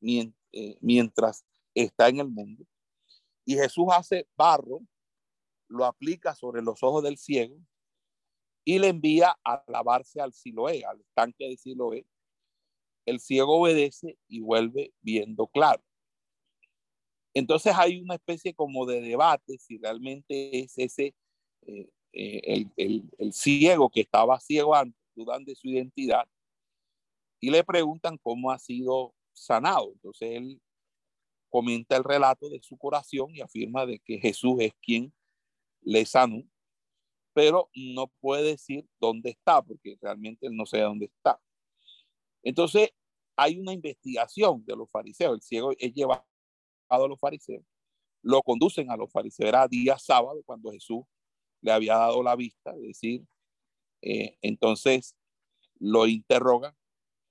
eh, mientras está en el mundo. Y Jesús hace barro, lo aplica sobre los ojos del ciego y le envía a lavarse al Siloé, al estanque de Siloé. El ciego obedece y vuelve viendo claro. Entonces hay una especie como de debate si realmente es ese, eh, eh, el, el, el, ciego que estaba ciego antes, dudando de su identidad, y le preguntan cómo ha sido sanado. Entonces él comenta el relato de su curación y afirma de que Jesús es quien le sanó, pero no puede decir dónde está, porque realmente él no sabe dónde está. Entonces hay una investigación de los fariseos. El ciego es llevado a los fariseos, lo conducen a los fariseos. Era día sábado cuando Jesús le había dado la vista, es decir, eh, entonces lo interrogan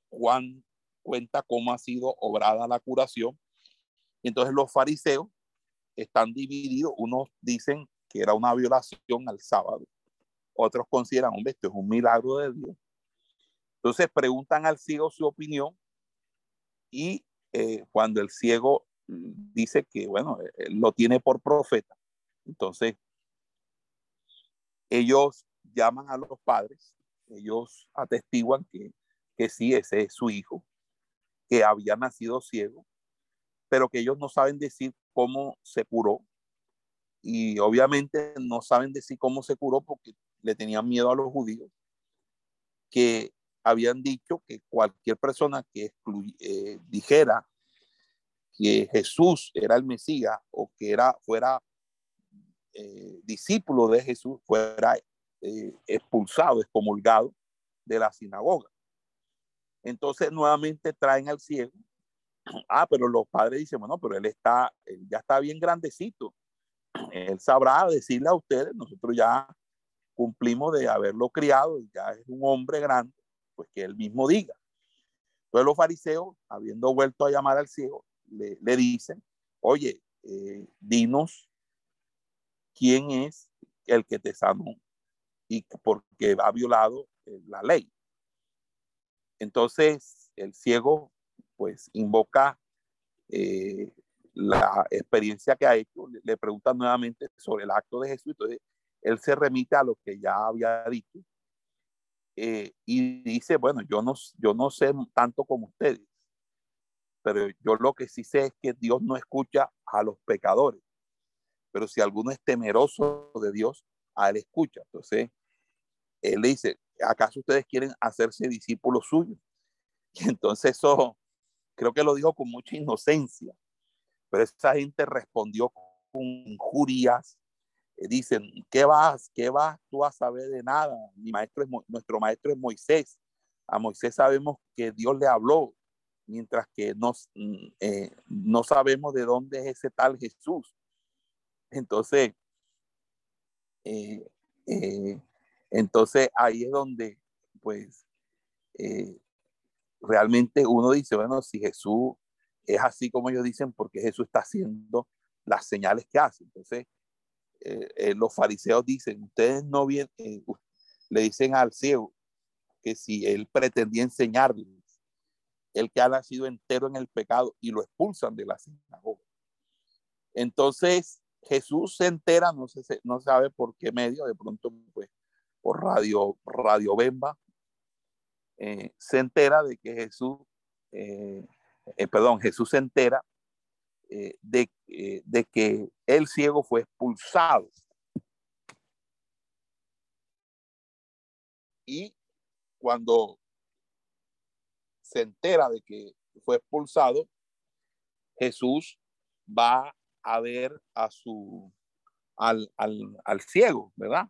Juan cuenta cómo ha sido obrada la curación. Entonces los fariseos están divididos. Unos dicen que era una violación al sábado. Otros consideran, hombre, esto es un milagro de Dios. Entonces preguntan al ciego su opinión y eh, cuando el ciego dice que, bueno, lo tiene por profeta, entonces ellos llaman a los padres, ellos atestiguan que que sí, ese es su hijo, que había nacido ciego, pero que ellos no saben decir cómo se curó. Y obviamente no saben decir cómo se curó porque le tenían miedo a los judíos, que habían dicho que cualquier persona que eh, dijera que Jesús era el Mesías o que era, fuera eh, discípulo de Jesús, fuera eh, expulsado, excomulgado de la sinagoga. Entonces nuevamente traen al ciego. Ah, pero los padres dicen, bueno, pero él está, ya está bien grandecito. Él sabrá decirle a ustedes, nosotros ya cumplimos de haberlo criado, ya es un hombre grande, pues que él mismo diga. Entonces los fariseos, habiendo vuelto a llamar al ciego, le, dicen, oye, eh, dinos quién es el que te sanó y porque ha violado eh, la ley. Entonces, el ciego, pues, invoca eh, la experiencia que ha hecho, le, pregunta nuevamente sobre el acto de Jesús, entonces él se remite a lo que ya había dicho eh, y dice, bueno, yo no, yo no sé tanto como ustedes, pero yo lo que sí sé es que Dios no escucha a los pecadores, pero si alguno es temeroso de Dios, a él escucha. Entonces, él le dice, ¿acaso ustedes quieren hacerse discípulos suyos? Y entonces eso, creo que lo dijo con mucha inocencia, pero esa gente respondió con injurias. Eh, dicen, ¿qué vas, qué vas tú a saber de nada? Mi maestro es, nuestro maestro es Moisés. A Moisés sabemos que Dios le habló, mientras que nos, mm, eh, no sabemos de dónde es ese tal Jesús. Entonces, eh, eh, entonces ahí es donde, pues, realmente uno dice, bueno, si Jesús es así como ellos dicen, porque Jesús está haciendo las señales que hace. Entonces, los fariseos dicen, ustedes no vienen, le dicen al ciego que si él pretendía enseñarles el que ha nacido entero en el pecado y lo expulsan de la sinagoga. Entonces Jesús se entera, no, se, no sabe por qué medio, de pronto pues, por radio, radio Bemba, eh, se entera de que Jesús, eh, eh, perdón, Jesús se entera de, de que el ciego fue expulsado. Y cuando se entera de que fue expulsado, Jesús va a ver a su, al, ciego, ¿verdad?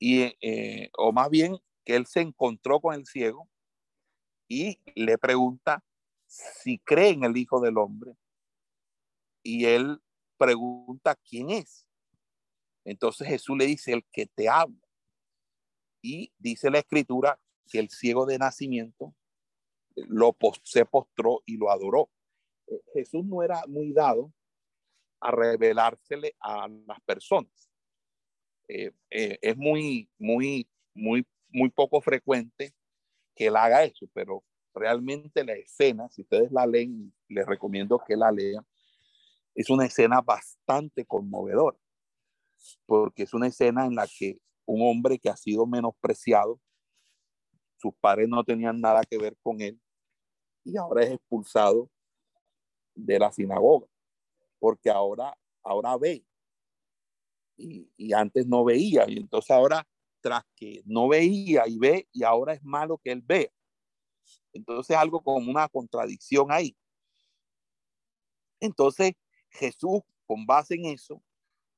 Y, eh, o más bien que él se encontró con el ciego y le pregunta si cree en el Hijo del Hombre. Y él pregunta quién es. Entonces Jesús le dice, el que te habla. Y dice la escritura que el ciego de nacimiento lo se postró y lo adoró. Eh, Jesús no era muy dado a revelársele a las personas. Eh, eh, es muy, muy, muy, muy poco frecuente que él haga eso, pero realmente la escena, si ustedes la leen, les recomiendo que la lean, es una escena bastante conmovedora, porque es una escena en la que un hombre que ha sido menospreciado, sus padres no tenían nada que ver con él, y ahora es expulsado de la sinagoga, porque ahora, ahora ve y, antes no veía, y entonces ahora tras que no veía y ve, y ahora es malo que él vea. Entonces algo como una contradicción ahí. Entonces Jesús, con base en eso,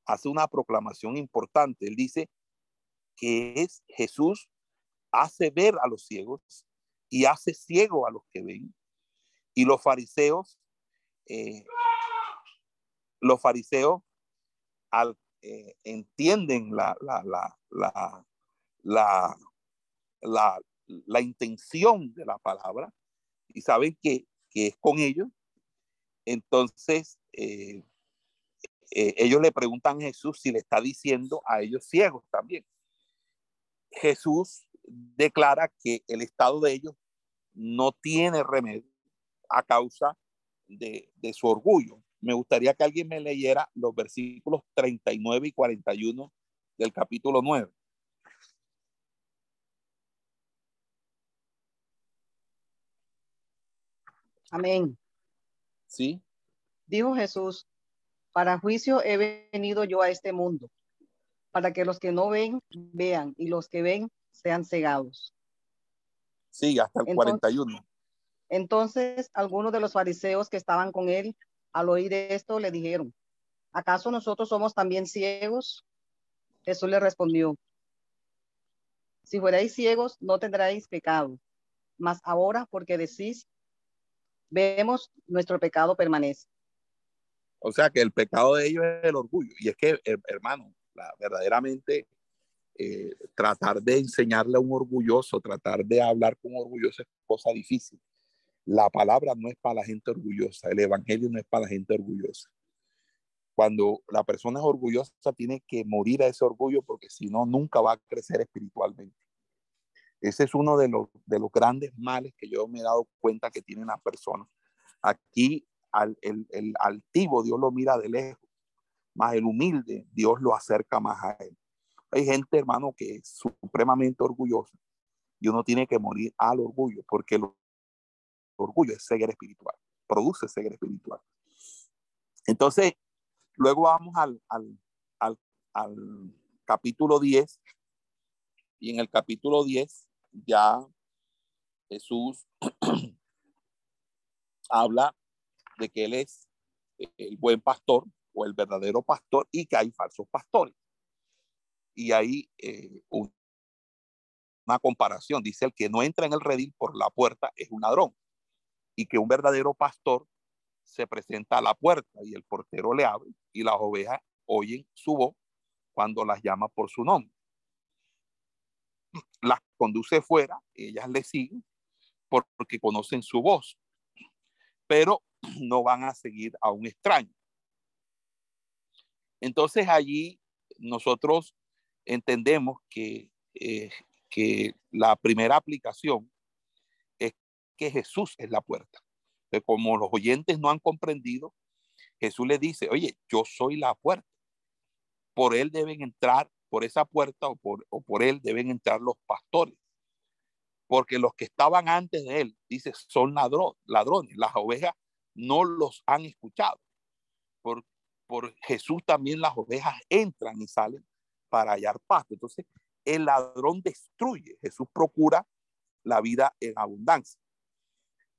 hace una proclamación importante. Él dice que es Jesús hace ver a los ciegos y hace ciego a los que ven. Y los fariseos, eh, los fariseos al, eh, entienden la, la, la, la, la, la, intención de la palabra y saben que, que es con ellos. Entonces, eh, ellos le preguntan a Jesús si le está diciendo a ellos ciegos también. Jesús declara que el estado de ellos no tiene remedio a causa de, su orgullo. Me gustaría que alguien me leyera los versículos 39 y 41 del capítulo 9. Amén. Sí. Dijo Jesús, para juicio he venido yo a este mundo, para que los que no ven, vean, y los que ven, sean cegados. Sí, hasta el 41. Entonces, algunos de los fariseos que estaban con él, al oír esto, le dijeron, ¿acaso nosotros somos también ciegos? Jesús le respondió, si fuerais ciegos, no tendréis pecado, mas ahora porque decís, vemos, nuestro pecado permanece. O sea que el pecado de ellos es el orgullo. Y es que, hermano, verdaderamente eh, tratar de enseñarle a un orgulloso, tratar de hablar con un orgulloso es cosa difícil. La palabra no es para la gente orgullosa, el evangelio no es para la gente orgullosa. Cuando la persona es orgullosa, tiene que morir a ese orgullo porque si no, nunca va a crecer espiritualmente. Ese es uno de los, de los grandes males que yo me he dado cuenta que tienen las personas. Aquí el, el altivo Dios lo mira de lejos, más el humilde Dios lo acerca más a él. Hay gente, hermano, que es supremamente orgullosa y uno tiene que morir al orgullo, porque el orgullo es ceguera espiritual, produce ceguera espiritual. Entonces, Luego vamos al, al, al, capítulo 10 y en el capítulo 10 ya Jesús habla de que Él es el buen pastor o el verdadero pastor y que hay falsos pastores. Y ahí eh, una comparación, dice el que no entra en el redil por la puerta es un ladrón y que un verdadero pastor se presenta a la puerta y el portero le abre y las ovejas oyen su voz cuando las llama por su nombre. Las conduce fuera, ellas le siguen porque conocen su voz, pero no van a seguir a un extraño. Entonces allí nosotros entendemos que, eh, que la primera aplicación que Jesús es la puerta. como los oyentes no han comprendido, Jesús le dice, oye, yo soy la puerta. Por él deben entrar, por esa puerta o por, él deben entrar los pastores. Porque los que estaban antes de él, dice, son ladrones. Las ovejas no los han escuchado. Por, por Jesús también las ovejas entran y salen para hallar pasto. Entonces, el ladrón destruye. Jesús procura la vida en abundancia.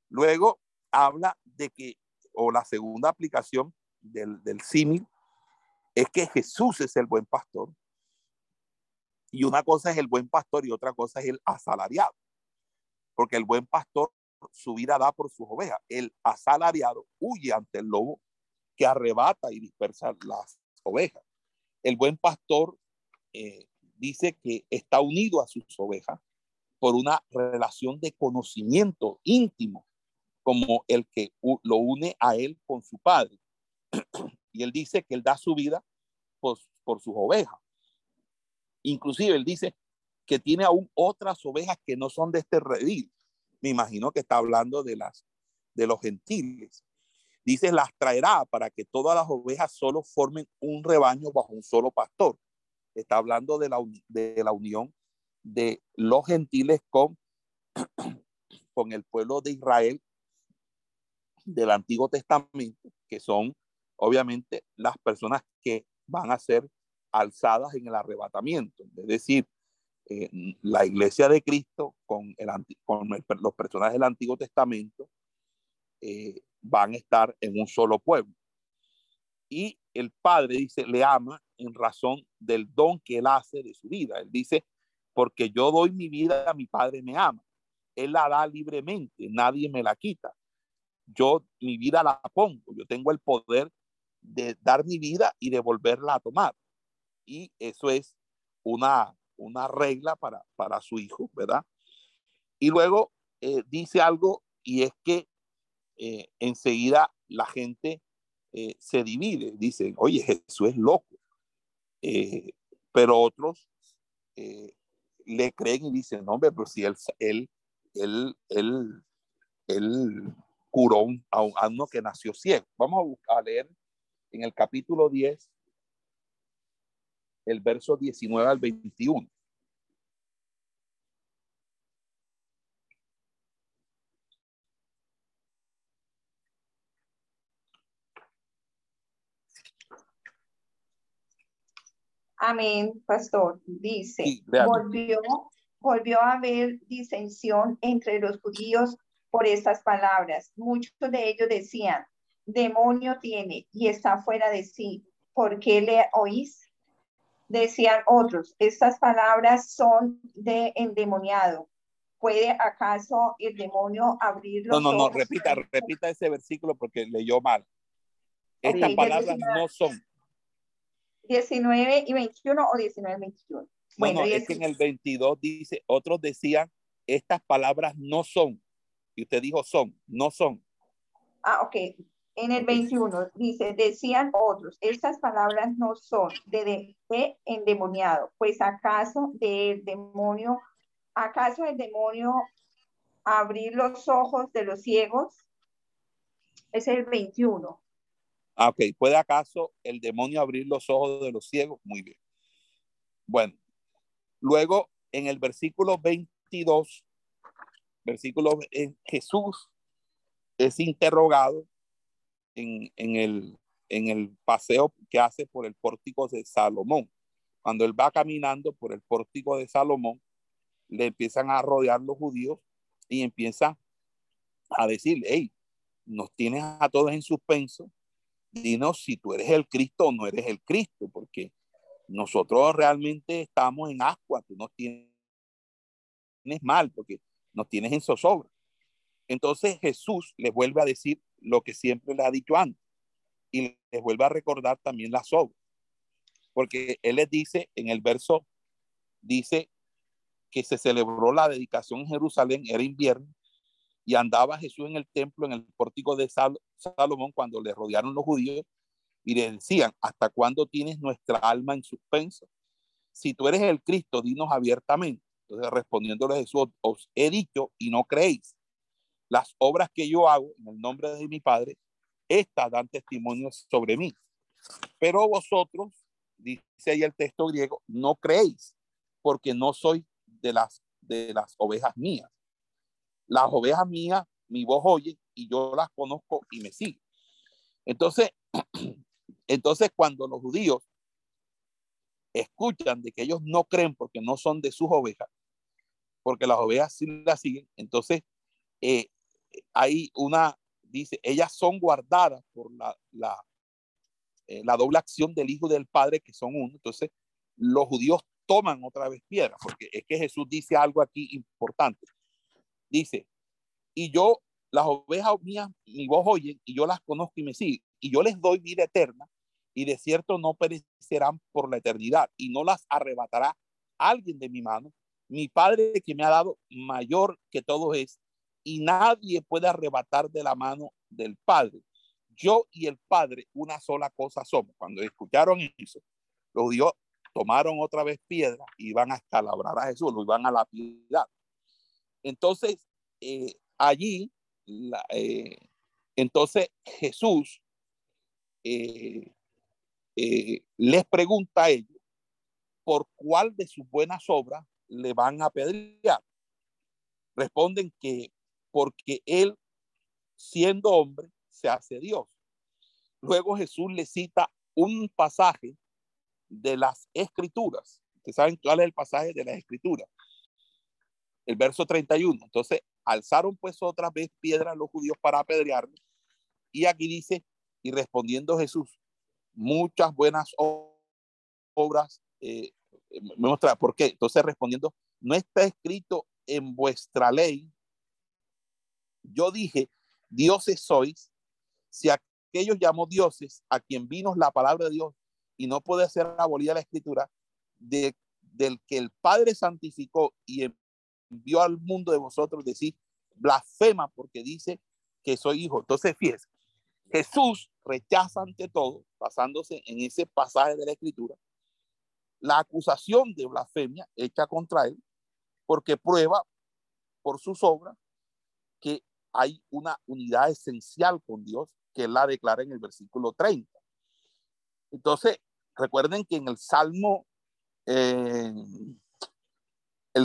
Luego habla de que, o la segunda aplicación del, del símil, es que Jesús es el buen pastor. Y una cosa es el buen pastor y otra cosa es el asalariado. Porque el buen pastor su vida da por sus ovejas. El asalariado huye ante el lobo que arrebata y dispersa las ovejas. El buen pastor eh, dice que está unido a sus ovejas por una relación de conocimiento íntimo, como el que lo une a él con su padre. y él dice que él da su vida por, por sus ovejas. Inclusive él dice que tiene aún otras ovejas que no son de este redil. Me imagino que está hablando de las de los gentiles. Dice, las traerá para que todas las ovejas solo formen un rebaño bajo un solo pastor. Está hablando de la, de la unión de los gentiles con, con el pueblo de Israel del Antiguo Testamento, que son obviamente las personas que van a ser alzadas en el arrebatamiento. Es decir, eh, la iglesia de Cristo con, los personajes del Antiguo Testamento eh, van a estar en un solo pueblo. Y el Padre dice, le ama en razón del don que él hace de su vida. Él dice, porque yo doy mi vida, mi Padre me ama. Él la da libremente, nadie me la quita. Yo mi vida la pongo, yo tengo el poder de dar mi vida y de volverla a tomar. Y eso es una, una regla para, para su hijo, ¿verdad? Y luego eh, dice algo y es que eh, enseguida la gente eh, se divide. Dicen, oye, Jesús es loco. Pero otros le creen y dicen, no, hombre, pero si él, él, él, él curó a, a uno que nació ciego. Vamos a, buscar, a leer en el capítulo 10, el verso 19 al 21. Amén, pastor. Dice, volvió, volvió a haber disensión entre los judíos por estas palabras. Muchos de ellos decían, demonio tiene y está fuera de sí. ¿Por qué le oís? Decían otros, estas palabras son de endemoniado. ¿Puede acaso el demonio abrir los No, no, no, repita, repita ese versículo porque leyó mal. Estas palabras no son 19 y 21 o 19 y 21. Bueno, es que en el 22 dice, otros decían, estas palabras no son. Y usted dijo son, no son. Ah, ok. En el 21 dice, decían otros, estas palabras no son de, de, endemoniado, pues acaso del demonio, acaso el demonio abrir los ojos de los ciegos, es el 21. Ah, ok, ¿puede acaso el demonio abrir los ojos de los ciegos? Muy bien. Bueno, luego en el versículo 22, versículo en Jesús es interrogado en, el, en el paseo que hace por el pórtico de Salomón. Cuando él va caminando por el pórtico de Salomón, le empiezan a rodear los judíos y empieza a decirle, hey, nos tienes a todos en suspenso, dinos si tú eres el Cristo o no eres el Cristo, porque nosotros realmente estamos en ascua, tú nos tienes mal, porque nos tienes en zozobra. Entonces Jesús les vuelve a decir lo que siempre les ha dicho antes y les vuelve a recordar también las obras. Porque él les dice en el verso, dice que se celebró la dedicación en Jerusalén, era invierno, y andaba Jesús en el templo, en el pórtico de Salomón, cuando le rodearon los judíos y le decían, ¿hasta cuándo tienes nuestra alma en suspenso? Si tú eres el Cristo, dinos abiertamente. Entonces respondiéndole Jesús, os he dicho y no creéis. Las obras que yo hago en el nombre de mi Padre, estas dan testimonio sobre mí. Pero vosotros, dice ahí el texto griego, no creéis, porque no soy de las, de las ovejas mías. Las ovejas mías, mi voz oye y yo las conozco y me siguen. Entonces, entonces cuando los judíos escuchan de que ellos no creen porque no son de sus ovejas, porque las ovejas sí las siguen, entonces eh, hay una, dice, ellas son guardadas por la, la, eh, la doble acción del Hijo y del Padre, que son uno. Entonces, los judíos toman otra vez piedra, porque es que Jesús dice algo aquí importante. Dice, y yo, las ovejas mías, mi voz oyen, y yo las conozco y me siguen, y yo les doy vida eterna, y de cierto no perecerán por la eternidad, y no las arrebatará alguien de mi mano. Mi Padre que me ha dado mayor que todo es, y nadie puede arrebatar de la mano del Padre. Yo y el Padre una sola cosa somos. Cuando escucharon eso, los judíos tomaron otra vez piedra y iban a escalabrar a Jesús, lo iban a lapidar. Entonces, eh, allí, eh, entonces Jesús eh, les pregunta a ellos por cuál de sus buenas obras le van a apedrear. Responden que porque él, siendo hombre, se hace Dios. Luego Jesús le cita un pasaje de las escrituras. Ustedes saben cuál es el pasaje de las escrituras. El verso 31. Entonces, alzaron pues otra vez piedras los judíos para apedrearlo. Y aquí dice, y respondiendo Jesús, muchas buenas obras eh, muestra por qué. Entonces, respondiendo, no está escrito en vuestra ley yo dije, dioses sois, si aquellos llamó dioses a quien vino la palabra de Dios y no puede ser abolida la escritura, de, del que el Padre santificó y envió al mundo de vosotros, decir, blasfema porque dice que soy hijo. Entonces, fíjese, Jesús rechaza ante todo, basándose en ese pasaje de la escritura, la acusación de blasfemia hecha contra él, porque prueba por sus obras que hay una unidad esencial con Dios que la declara en el versículo 30. Entonces, recuerden que en el Salmo, el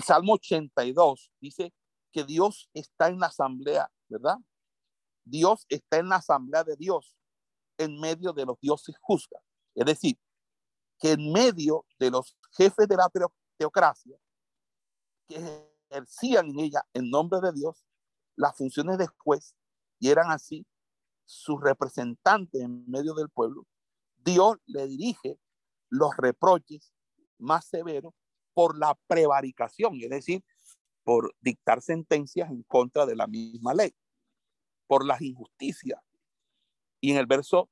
Salmo 82 dice que Dios está en la asamblea, ¿verdad? Dios está en la asamblea de Dios en medio de los dioses juzga. Es decir, que en medio de los jefes de la teocracia que ejercían en ella en nombre de Dios, las funciones de juez y eran así sus representantes en medio del pueblo, Dios le dirige los reproches más severos por la prevaricación, es decir, por dictar sentencias en contra de la misma ley, por las injusticias. Y en el verso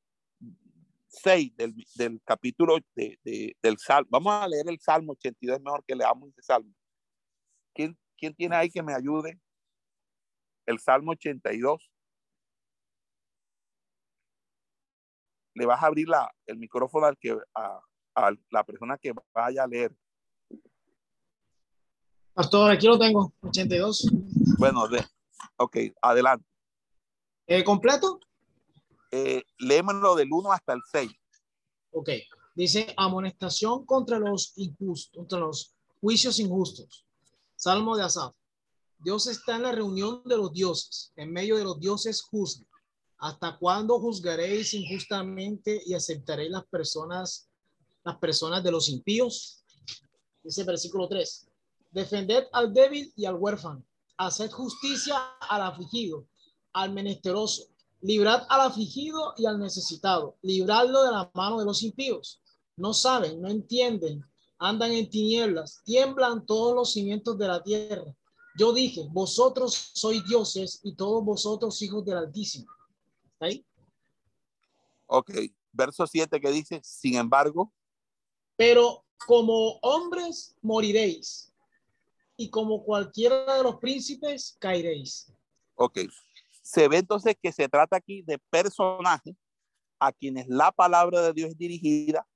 6 del, capítulo del Salmo, vamos a leer el Salmo 82, es mejor que leamos ese Salmo. ¿Quién, ¿Quién tiene ahí que me ayude? el Salmo 82. Le vas a abrir la, el micrófono al que, a, la persona que vaya a leer. Pastor, aquí lo tengo, 82. Bueno, de, ok, adelante. ¿Eh, ¿Completo? Eh, del 1 hasta el 6. Ok, dice amonestación contra los injustos, contra los juicios injustos. Salmo de Asaf. Dios está en la reunión de los dioses, en medio de los dioses juzga. ¿Hasta cuándo juzgaréis injustamente y aceptaréis las personas, las personas de los impíos? Dice versículo 3. Defended al débil y al huérfano. Haced justicia al afligido, al menesteroso. Librad al afligido y al necesitado. Libradlo de la mano de los impíos. No saben, no entienden, andan en tinieblas, tiemblan todos los cimientos de la tierra. Yo dije, vosotros sois dioses y todos vosotros hijos del Altísimo. ¿Ahí? Ok, verso 7 que dice, sin embargo. Pero como hombres moriréis y como cualquiera de los príncipes caeréis. Ok, se ve entonces que se trata aquí de personajes a quienes la palabra de Dios es dirigida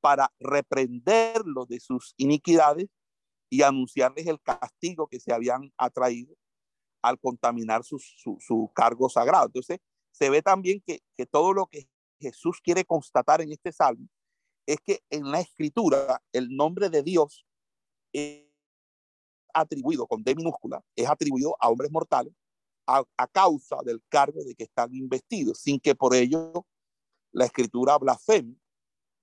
para reprenderlos de sus iniquidades y anunciarles el castigo que se habían atraído al contaminar su, su, cargo sagrado. Entonces, se ve también que, que todo lo que Jesús quiere constatar en este salmo es que en la escritura el nombre de Dios es atribuido con D minúscula, es atribuido a hombres mortales a, causa del cargo de que están investidos, sin que por ello la escritura blasfeme,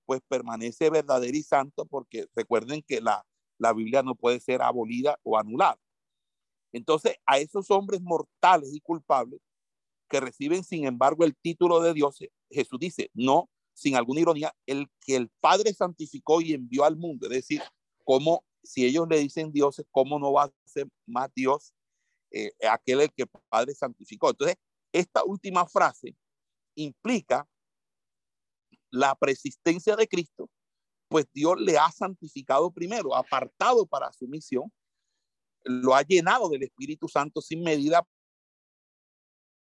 pues permanece verdadero y santo, porque recuerden que la, la Biblia no puede ser abolida o anulada. Entonces, a esos hombres mortales y culpables que reciben, sin embargo, el título de Dios, Jesús dice, no, sin alguna ironía, el que el Padre santificó y envió al mundo. Es decir, como si ellos le dicen Dios, ¿cómo no va a ser más Dios eh, aquel el que el Padre santificó? Entonces, esta última frase implica la persistencia de Cristo, pues Dios le ha santificado primero, apartado para su misión, lo ha llenado del Espíritu Santo sin medida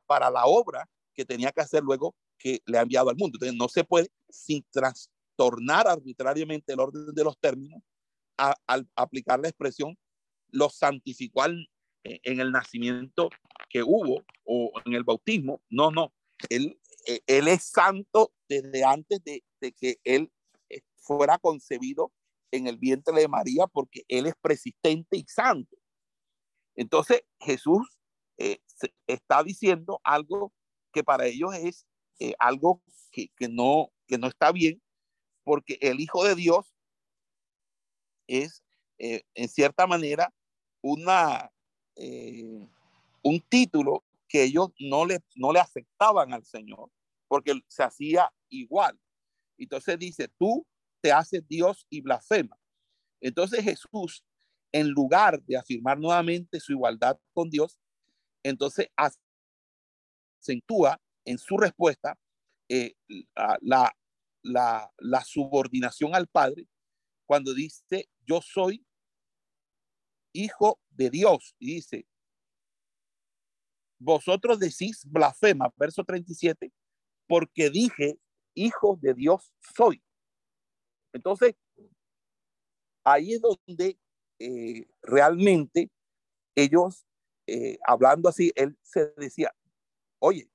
para la obra que tenía que hacer luego que le ha enviado al mundo. Entonces no se puede sin trastornar arbitrariamente el orden de los términos al aplicar la expresión lo santificó en el nacimiento que hubo o en el bautismo. No, no, él, e, él es santo desde antes de, de que él eh, fuera concebido en el vientre de María porque él es persistente y santo. Entonces Jesús eh, está diciendo algo que para ellos es eh, algo que, que, no, que no está bien, porque el Hijo de Dios es, eh, en cierta manera, una, un título que ellos no le, no le aceptaban al Señor, porque se hacía igual. Entonces dice, tú te haces Dios y blasfema. Entonces Jesús en lugar de afirmar nuevamente su igualdad con Dios, entonces acentúa en su respuesta eh, la, la, la subordinación al Padre cuando dice, yo soy hijo de Dios. Y dice, vosotros decís blasfema, verso 37, porque dije, hijo de Dios soy. Entonces, ahí es donde eh, realmente ellos, eh, hablando así, él se decía, oye,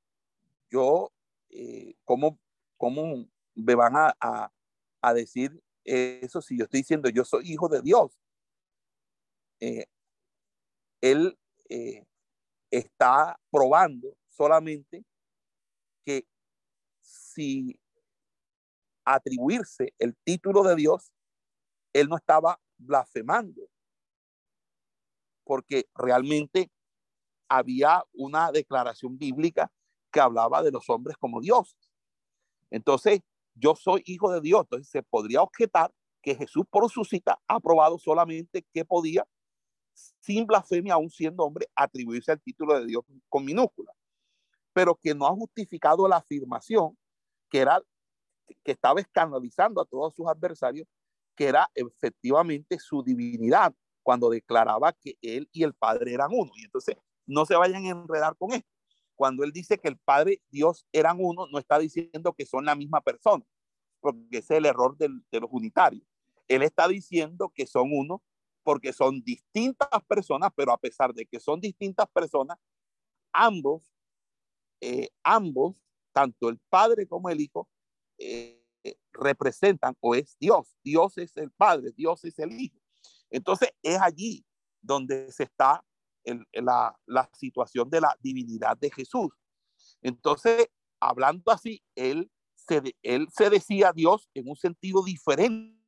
yo, eh, ¿cómo, ¿cómo me van a, a, a, decir eso si yo estoy diciendo yo soy hijo de Dios? Él está probando solamente que si atribuirse el título de Dios, él no estaba blasfemando, porque realmente había una declaración bíblica que hablaba de los hombres como dioses. Entonces, yo soy hijo de Dios, entonces se podría objetar que Jesús por su cita ha probado solamente que podía, sin blasfemia, aún siendo hombre, atribuirse al título de Dios con minúscula, pero que no ha justificado la afirmación que era que estaba escandalizando a todos sus adversarios que era efectivamente su divinidad cuando declaraba que él y el Padre eran uno. Y entonces no se vayan a enredar con esto. Cuando él dice que el Padre Dios eran uno, no está diciendo que son la misma persona, porque ese es el error de los unitarios. Él está diciendo que son uno porque son distintas personas, pero a pesar de que son distintas personas, ambos, eh, ambos, tanto el Padre como el Hijo, eh, representan o es Dios. Dios es el Padre, Dios es el Hijo. Entonces es allí donde se está la, situación de la divinidad de Jesús. Entonces, hablando así, él se, él se decía Dios en un sentido diferente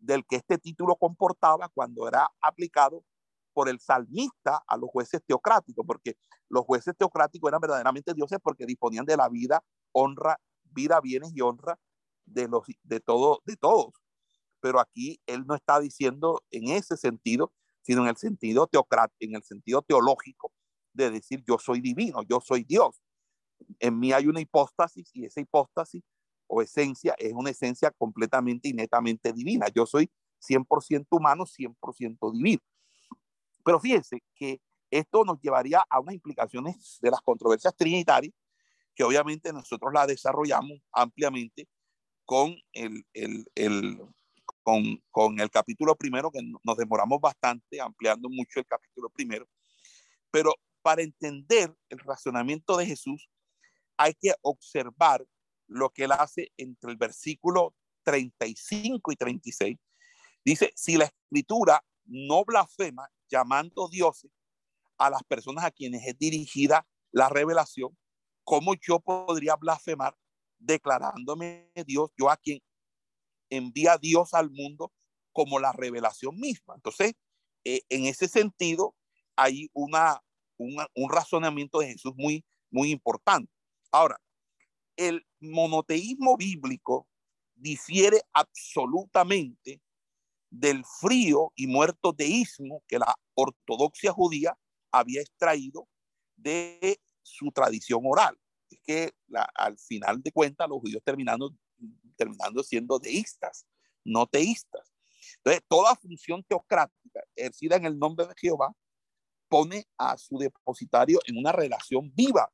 del que este título comportaba cuando era aplicado por el salmista a los jueces teocráticos, porque los jueces teocráticos eran verdaderamente dioses porque disponían de la vida, honra, vida, bienes y honra de los de todo de todos. Pero aquí él no está diciendo en ese sentido, sino en el sentido teocrático, en el sentido teológico de decir yo soy divino, yo soy Dios. En mí hay una hipóstasis y esa hipóstasis o esencia es una esencia completamente y netamente divina. Yo soy 100% humano, 100% divino. Pero fíjense que esto nos llevaría a unas implicaciones de las controversias trinitarias, que obviamente nosotros la desarrollamos ampliamente con el, el, el con, con, el capítulo primero, que nos demoramos bastante ampliando mucho el capítulo primero. Pero para entender el razonamiento de Jesús, hay que observar lo que él hace entre el versículo 35 y 36. Dice, si la escritura no blasfema llamando dioses a las personas a quienes es dirigida la revelación, ¿cómo yo podría blasfemar declarándome Dios, yo a quien envía Dios al mundo como la revelación misma? Entonces, eh, en ese sentido, hay una, un razonamiento de Jesús muy, muy importante. Ahora, el monoteísmo bíblico difiere absolutamente del frío y muerto deísmo que la ortodoxia judía había extraído de su tradición oral. Es que al final de cuentas los judíos terminando, terminando siendo deístas, no teístas. Entonces, toda función teocrática ejercida en el nombre de Jehová pone a su depositario en una relación viva,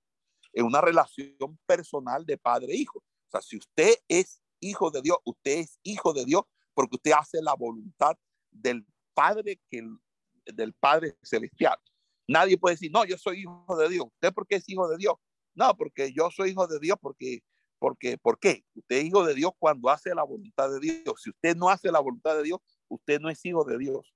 en una relación personal de padre e. O sea, si usted es hijo de Dios, usted es hijo de Dios porque usted hace la voluntad del Padre que del Padre celestial. Nadie puede decir, no, yo soy hijo de Dios. ¿Usted por qué es hijo de Dios? No, porque yo soy hijo de Dios porque porque ¿por qué? Usted es hijo de Dios cuando hace la voluntad de Dios. Si usted no hace la voluntad de Dios, usted no es hijo de Dios.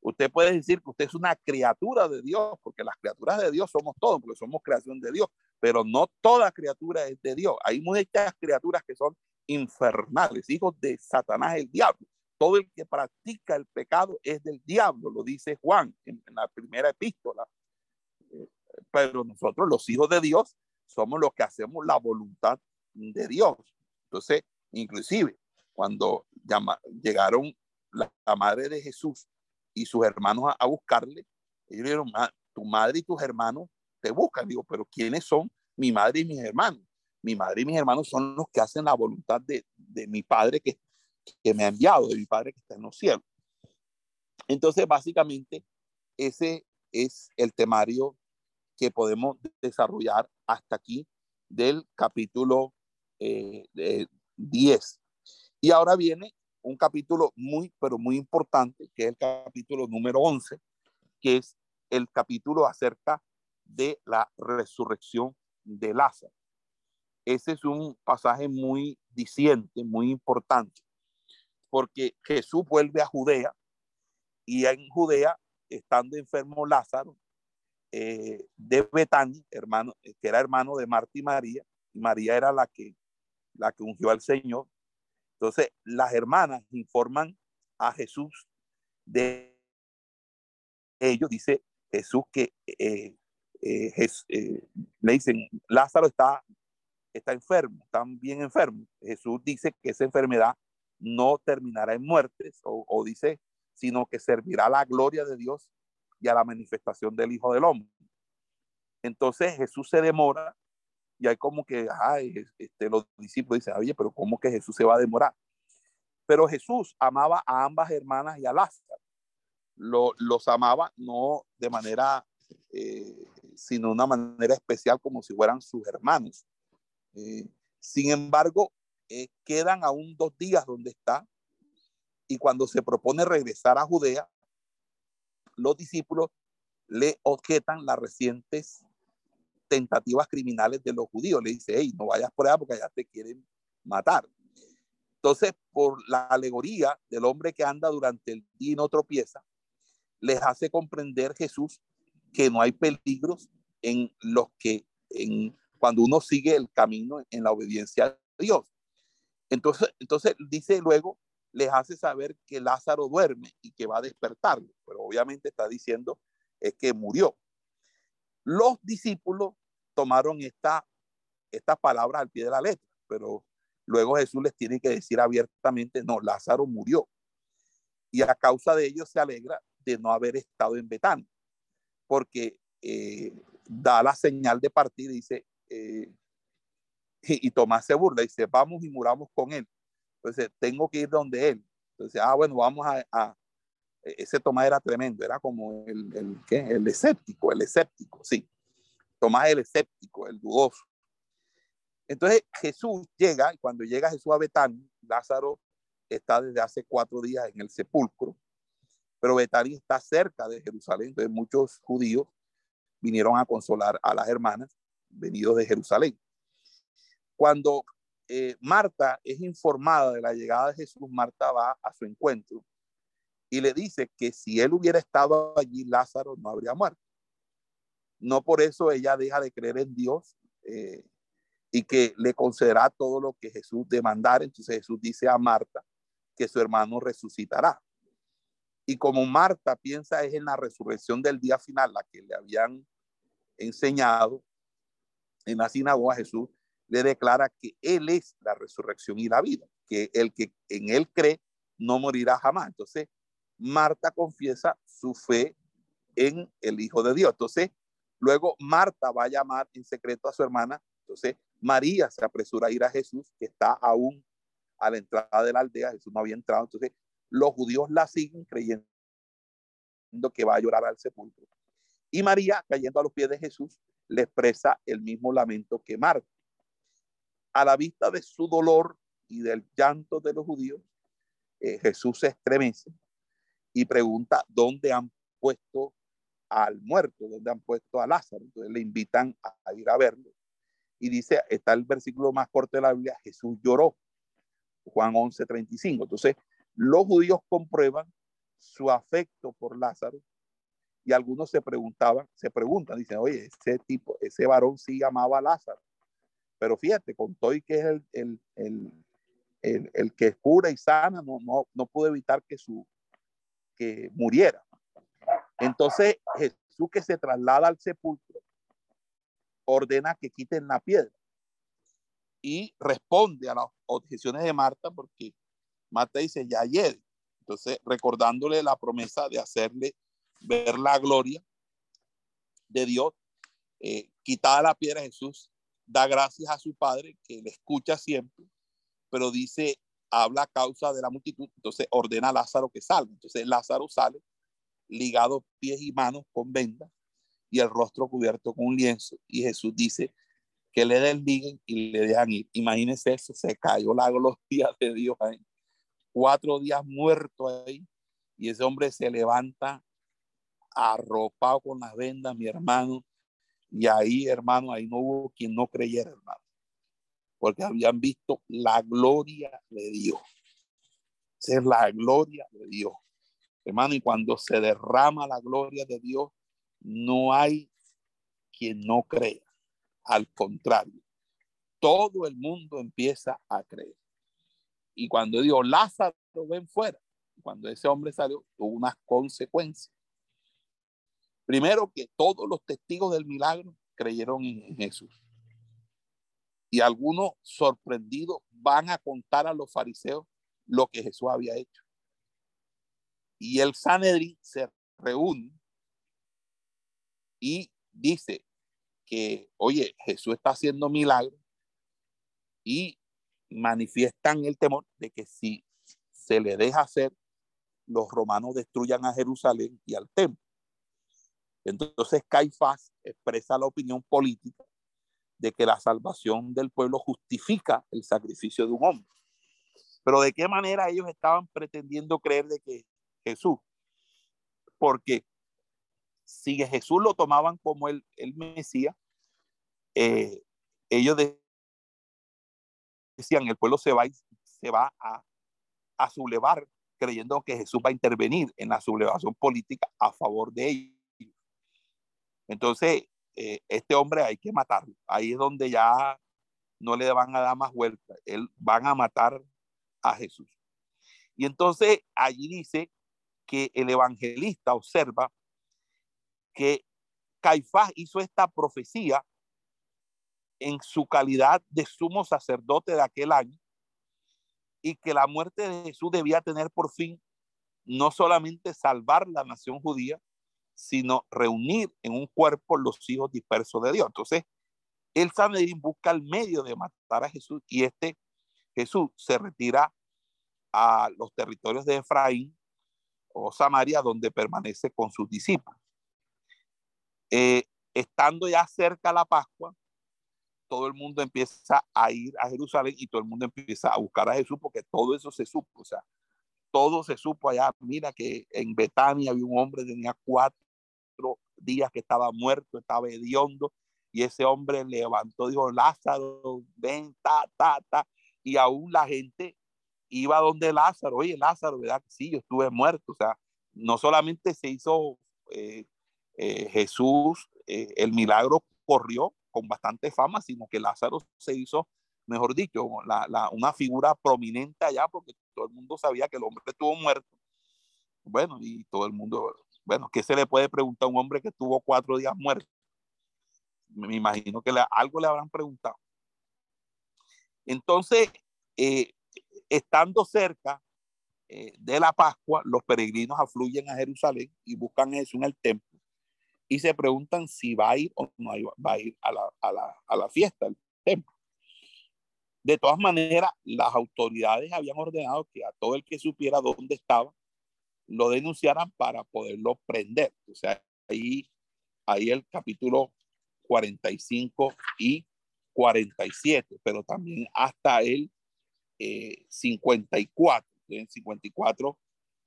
Usted puede decir que usted es una criatura de Dios, porque las criaturas de Dios somos todos, porque somos creación de Dios, pero no toda criatura es de Dios. Hay muchas criaturas que son infernales, hijos de Satanás el diablo. Todo el que practica el pecado es del diablo, lo dice Juan en, la primera epístola. Pero nosotros, los hijos de Dios, somos los que hacemos la voluntad de Dios. Entonces, inclusive, cuando llegaron la, madre de Jesús y sus hermanos a, buscarle, ellos dijeron, tu madre y tus hermanos te buscan. Digo, pero ¿quiénes son mi madre y mis hermanos? mi madre y mis hermanos son los que hacen la voluntad de, mi padre que, que me ha enviado, de mi padre que está en los cielos. Entonces, básicamente, ese es el temario que podemos desarrollar hasta aquí del capítulo 10. Eh, y ahora viene un capítulo muy, pero muy importante, que es el capítulo número 11, que es el capítulo acerca de la resurrección de Lázaro. Ese es un pasaje muy diciente, muy importante, porque Jesús vuelve a Judea y en Judea, estando enfermo Lázaro, eh, de Betania, hermano, eh, que era hermano de Marta y María, y María era la que, la que ungió al Señor. Entonces, las hermanas informan a Jesús de ellos, dice Jesús que eh, le dicen, Lázaro está está enfermo, están bien enfermo. Jesús dice que esa enfermedad no terminará en muertes, o, dice, sino que servirá a la gloria de Dios y a la manifestación del Hijo del Hombre. Entonces Jesús se demora y hay como que, ay, este, los discípulos dicen, oye, pero ¿cómo que Jesús se va a demorar? Pero Jesús amaba a ambas hermanas y a Lázaro. los amaba no de manera, eh, sino una manera especial como si fueran sus hermanos. Eh, sin embargo, eh, quedan aún dos días donde está y cuando se propone regresar a Judea, los discípulos le objetan las recientes tentativas criminales de los judíos. Le dice, hey, no vayas por allá porque allá te quieren matar. Entonces, por la alegoría del hombre que anda durante el día y no tropieza, les hace comprender Jesús que no hay peligros en los que en cuando uno sigue el camino en la obediencia a Dios. Entonces, entonces dice luego, les hace saber que Lázaro duerme y que va a despertarlo, pero obviamente está diciendo es que murió. Los discípulos tomaron esta, esta palabra al pie de la letra, pero luego Jesús les tiene que decir abiertamente, no, Lázaro murió. Y a causa de ello se alegra de no haber estado en Betán, porque eh, da la señal de partir y dice, eh, y, Tomás se burla, dice, vamos y muramos con él. Entonces, tengo que ir donde él. Entonces, ah, bueno, vamos a, ese Tomás era tremendo, era como el, el, ¿qué? el escéptico, el escéptico, sí. Tomás el escéptico, el dudoso. Entonces Jesús llega, y cuando llega Jesús a Betania, Lázaro está desde hace cuatro días en el sepulcro, pero Betania está cerca de Jerusalén, entonces muchos judíos vinieron a consolar a las hermanas venidos de Jerusalén. Cuando eh, Marta es informada de la llegada de Jesús, Marta va a su encuentro y le dice que si él hubiera estado allí, Lázaro no habría muerto. No por eso ella deja de creer en Dios eh, y que le concederá todo lo que Jesús demandara. Entonces Jesús dice a Marta que su hermano resucitará. Y como Marta piensa es en la resurrección del día final, la que le habían enseñado en la sinagoga, Jesús le declara que Él es la resurrección y la vida, que el que en Él cree no morirá jamás. Entonces, Marta confiesa su fe en el Hijo de Dios. Entonces, luego Marta va a llamar en secreto a su hermana. Entonces, María se apresura a ir a Jesús, que está aún a la entrada de la aldea. Jesús no había entrado. Entonces, los judíos la siguen creyendo que va a llorar al sepulcro. Y María, cayendo a los pies de Jesús, le expresa el mismo lamento que Marta. A la vista de su dolor y del llanto de los judíos, eh, Jesús se estremece y pregunta dónde han puesto al muerto, dónde han puesto a Lázaro. Entonces le invitan a, ir a verlo. Y dice, está el versículo más corto de la Biblia, Jesús lloró. Juan 11, 35. Entonces, los judíos comprueban su afecto por Lázaro y algunos se preguntaban, se preguntan, dicen, oye, ese tipo, ese varón sí amaba a Lázaro. Pero fíjate, con todo y que es el, el, el, el, que cura y sana, no, no, no pudo evitar que su, que muriera. Entonces Jesús que se traslada al sepulcro ordena que quiten la piedra y responde a las objeciones de Marta porque Marta dice ya ayer. Entonces recordándole la promesa de hacerle ver la gloria de Dios, eh, quitada la piedra Jesús da gracias a su Padre que le escucha siempre, pero dice habla a causa de la multitud, entonces ordena a Lázaro que salga. Entonces Lázaro sale ligado pies y manos con vendas y el rostro cubierto con un lienzo. Y Jesús dice que le desliguen y le dejan ir. Imagínense eso, se cayó la gloria de Dios ahí. Cuatro días muerto ahí y ese hombre se levanta arropado con las vendas, mi hermano. Y ahí, hermano, ahí no hubo quien no creyera, hermano porque habían visto la gloria de Dios. Ser la gloria de Dios. Hermano, y cuando se derrama la gloria de Dios, no hay quien no crea. Al contrario, todo el mundo empieza a creer. Y cuando Dios Lázaro ven fuera, cuando ese hombre salió, tuvo unas consecuencias. Primero que todos los testigos del milagro creyeron en Jesús y algunos sorprendidos van a contar a los fariseos lo que Jesús había hecho. Y el Sanedrín se reúne y dice que, oye, Jesús está haciendo milagros y manifiestan el temor de que si se le deja hacer, los romanos destruyan a Jerusalén y al templo. Entonces Caifás expresa la opinión política de que la salvación del pueblo justifica el sacrificio de un hombre. Pero de qué manera ellos estaban pretendiendo creer de que Jesús, porque si Jesús lo tomaban como el, el Mesías, eh, ellos decían, el pueblo se va, se va a, a sublevar creyendo que Jesús va a intervenir en la sublevación política a favor de ellos. Entonces, eh, este hombre hay que matarlo. Ahí es donde ya no le van a dar más vuelta. Él van a matar a Jesús. Y entonces allí dice que el evangelista observa que Caifás hizo esta profecía en su calidad de sumo sacerdote de aquel año y que la muerte de Jesús debía tener por fin no solamente salvar la nación judía, sino reunir en un cuerpo los hijos dispersos de Dios. Entonces, el Sanedrín busca el medio de matar a Jesús y este Jesús se retira a los territorios de Efraín o Samaria, donde permanece con sus discípulos. Eh, estando ya cerca la Pascua, todo el mundo empieza a ir a Jerusalén y todo el mundo empieza a buscar a Jesús porque todo eso se supo, o sea, todo se supo allá. Mira que en Betania había un hombre, tenía cuatro días que estaba muerto, estaba hediondo, y ese hombre levantó, dijo, Lázaro, ven, ta, ta, y aún la gente iba donde Lázaro, oye, Lázaro, ¿verdad? Sí, yo estuve muerto, o sea, no solamente se hizo eh, eh, Jesús, eh, el milagro corrió con bastante fama, sino que Lázaro se hizo, mejor dicho, una figura prominente allá porque todo el mundo sabía que el hombre estuvo muerto. Bueno, y todo el mundo, bueno, ¿qué se le puede preguntar a un hombre que estuvo cuatro días muerto? Me imagino que algo le habrán preguntado. Entonces, estando cerca eh, de la Pascua, los peregrinos afluyen a Jerusalén y buscan eso en el templo y se preguntan si va a ir o no va a ir a la, a la, a la fiesta del templo. De todas maneras, las autoridades habían ordenado que a todo el que supiera dónde estaba, lo denunciaran para poderlo prender. O sea, ahí, ahí el capítulo 45 y 47, pero también hasta el 54. En 54,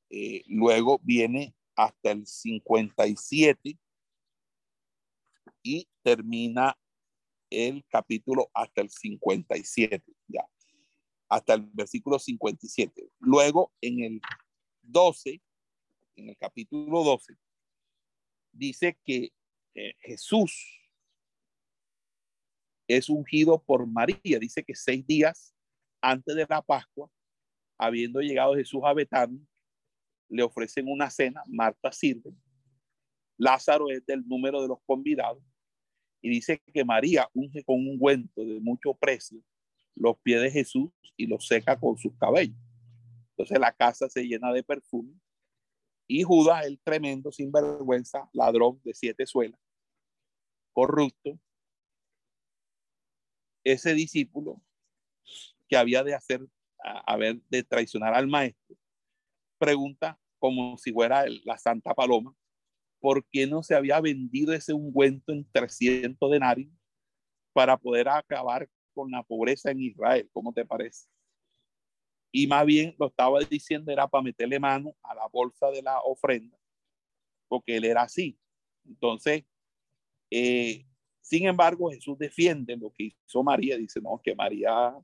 eh, luego viene hasta el 57 y termina el capítulo hasta el 57, ya, hasta el versículo 57. Luego en el 12, en el capítulo 12, dice que eh, Jesús es ungido por María. Dice que seis días antes de la Pascua, habiendo llegado Jesús a Betania, le ofrecen una cena, Marta sirve, Lázaro es del número de los convidados, y dice que María unge con un ungüento de mucho precio los pies de Jesús y los seca con sus cabellos. Entonces la casa se llena de perfume y Judas, el tremendo sinvergüenza, ladrón de siete suelas, corrupto, ese discípulo que había de hacer, haber de traicionar al maestro, pregunta como si fuera la Santa Paloma, ¿por qué no se había vendido ese ungüento en 300 denarios para poder acabar con la pobreza en Israel? ¿Cómo te parece? Y más bien lo estaba diciendo era para meterle mano a la bolsa de la ofrenda, porque él era así. Entonces, eh, sin embargo, Jesús defiende lo que hizo María. Dice, no, que María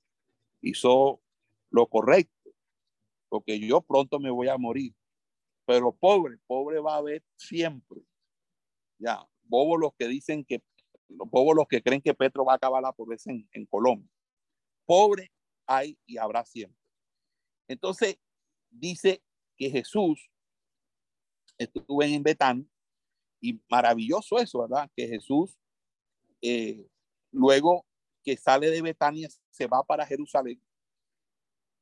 hizo lo correcto, porque yo pronto me voy a morir. Pero pobre, pobre va a haber siempre. Ya, bobos los que dicen que, los bobos los que creen que Petro va a acabar la pobreza en, en Colombia. Pobre hay y habrá siempre. Entonces, dice que Jesús estuvo en Betán y maravilloso eso, ¿verdad? Que Jesús eh, luego que sale de Betania se va para Jerusalén.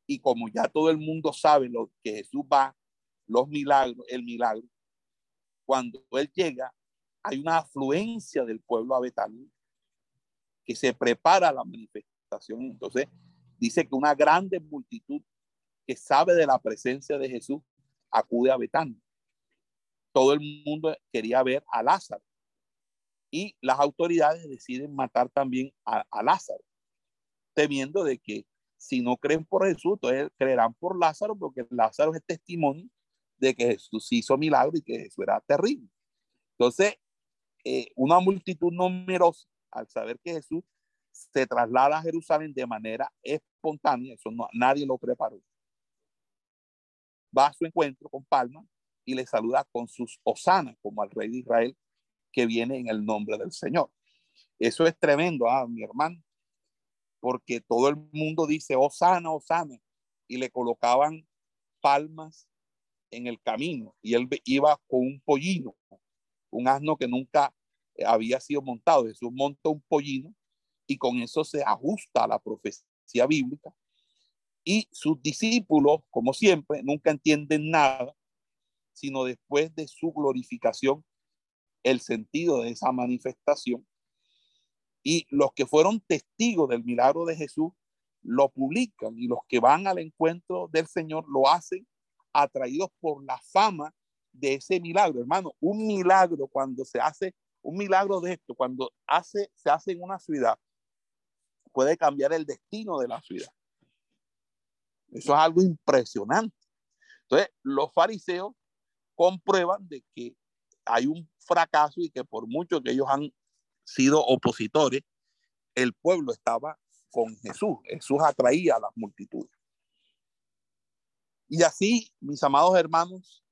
Y como ya todo el mundo sabe lo que Jesús va, los milagros, el milagro, cuando él llega, hay una afluencia del pueblo a Betania que se prepara la manifestación. Entonces, dice que una grande multitud que sabe de la presencia de Jesús acude a Betania. Todo el mundo quería ver a Lázaro y las autoridades deciden matar también a, Lázaro, temiendo de que si no creen por Jesús, entonces creerán por Lázaro, porque Lázaro es testimonio de que Jesús hizo milagro y que Jesús era terrible. Entonces, eh, una multitud numerosa, al saber que Jesús se traslada a Jerusalén de manera espontánea, eso no, nadie lo preparó, va a su encuentro con palmas y le saluda con sus hosanas, como al rey de Israel que viene en el nombre del Señor. Eso es tremendo, ah, mi hermano, porque todo el mundo dice, oh sana, oh sana, y le colocaban palmas en el camino y él iba con un pollino, un asno que nunca había sido montado. Jesús monta un pollino y con eso se ajusta a la profecía bíblica. Y sus discípulos, como siempre, nunca entienden nada, sino después de su glorificación, el sentido de esa manifestación. Y los que fueron testigos del milagro de Jesús lo publican y los que van al encuentro del Señor lo hacen atraídos por la fama de ese milagro, hermano. Un milagro cuando se hace, un milagro de esto, cuando hace, se hace en una ciudad, puede cambiar el destino de la ciudad. Eso es algo impresionante. Entonces, los fariseos comprueban de que hay un fracaso y que por mucho que ellos han sido opositores, el pueblo estaba con Jesús. Jesús atraía a las multitudes. Y así, mis amados hermanos,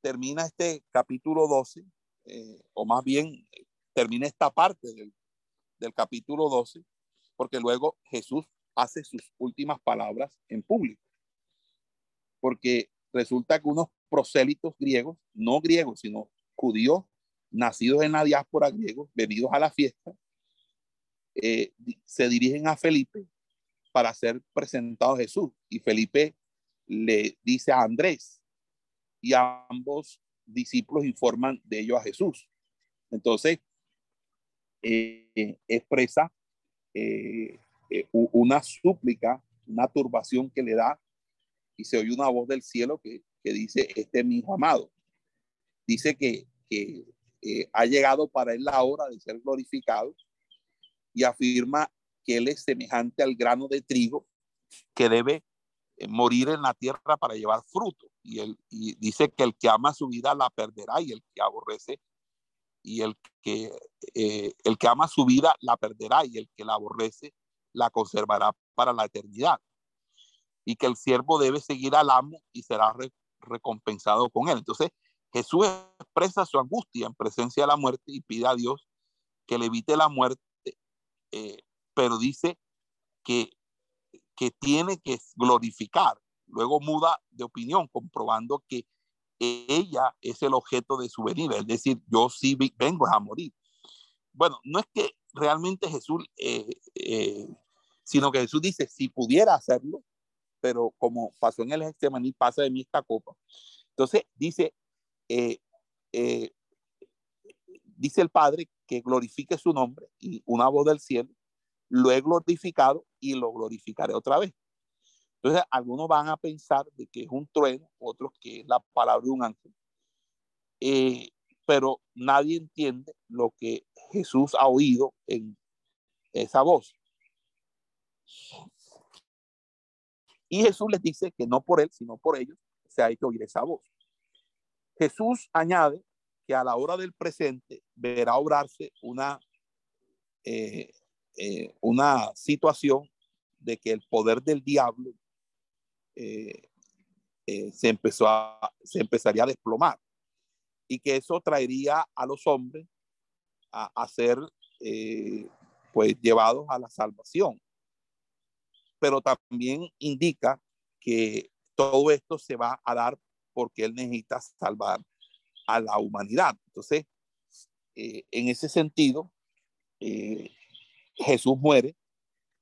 termina este capítulo 12, eh, o más bien termina esta parte del, del capítulo 12, porque luego Jesús hace sus últimas palabras en público. Porque resulta que unos prosélitos griegos, no griegos, sino judíos, nacidos en la diáspora griegos, venidos a la fiesta, eh, se dirigen a Felipe para ser presentado a Jesús. Y Felipe le dice a Andrés y ambos discípulos informan de ello a Jesús. Entonces, eh, expresa eh, eh, una súplica, una turbación que le da y se oye una voz del cielo que, dice, este es mi hijo amado. Dice que, eh, ha llegado para él la hora de ser glorificado y afirma que él es semejante al grano de trigo que debe morir en la tierra para llevar fruto. Y, él, y dice que el que ama su vida la perderá y el que aborrece y el que, eh, el que ama su vida la perderá y el que la aborrece la conservará para la eternidad. Y que el siervo debe seguir al amo y será recompensado con él. Entonces Jesús expresa su angustia en presencia de la muerte y pide a Dios que le evite la muerte, eh, pero dice que, que tiene que glorificar. Luego muda de opinión, comprobando que ella es el objeto de su venida, es decir, yo sí vengo a morir. Bueno, no es que realmente Jesús, eh, eh, sino que Jesús dice, si pudiera hacerlo, pero como pasó en el Getsemaní, pasa de mí esta copa. Entonces dice, eh, dice el Padre que glorifique su nombre y una voz del cielo, lo he glorificado y lo glorificaré otra vez. Entonces, algunos van a pensar de que es un trueno, otros que es la palabra de un ángel. Eh, pero nadie entiende lo que Jesús ha oído en esa voz. Y Jesús les dice que no por él, sino por ellos, se ha hecho oír esa voz. Jesús añade que a la hora del presente verá obrarse una, eh, eh, una situación de que el poder del diablo eh, eh, se, empezó a, se empezaría a desplomar y que eso traería a los hombres a, ser pues llevados a la salvación. Pero también indica que todo esto se va a dar porque Él necesita salvar a la humanidad. Entonces, en ese sentido, Jesús muere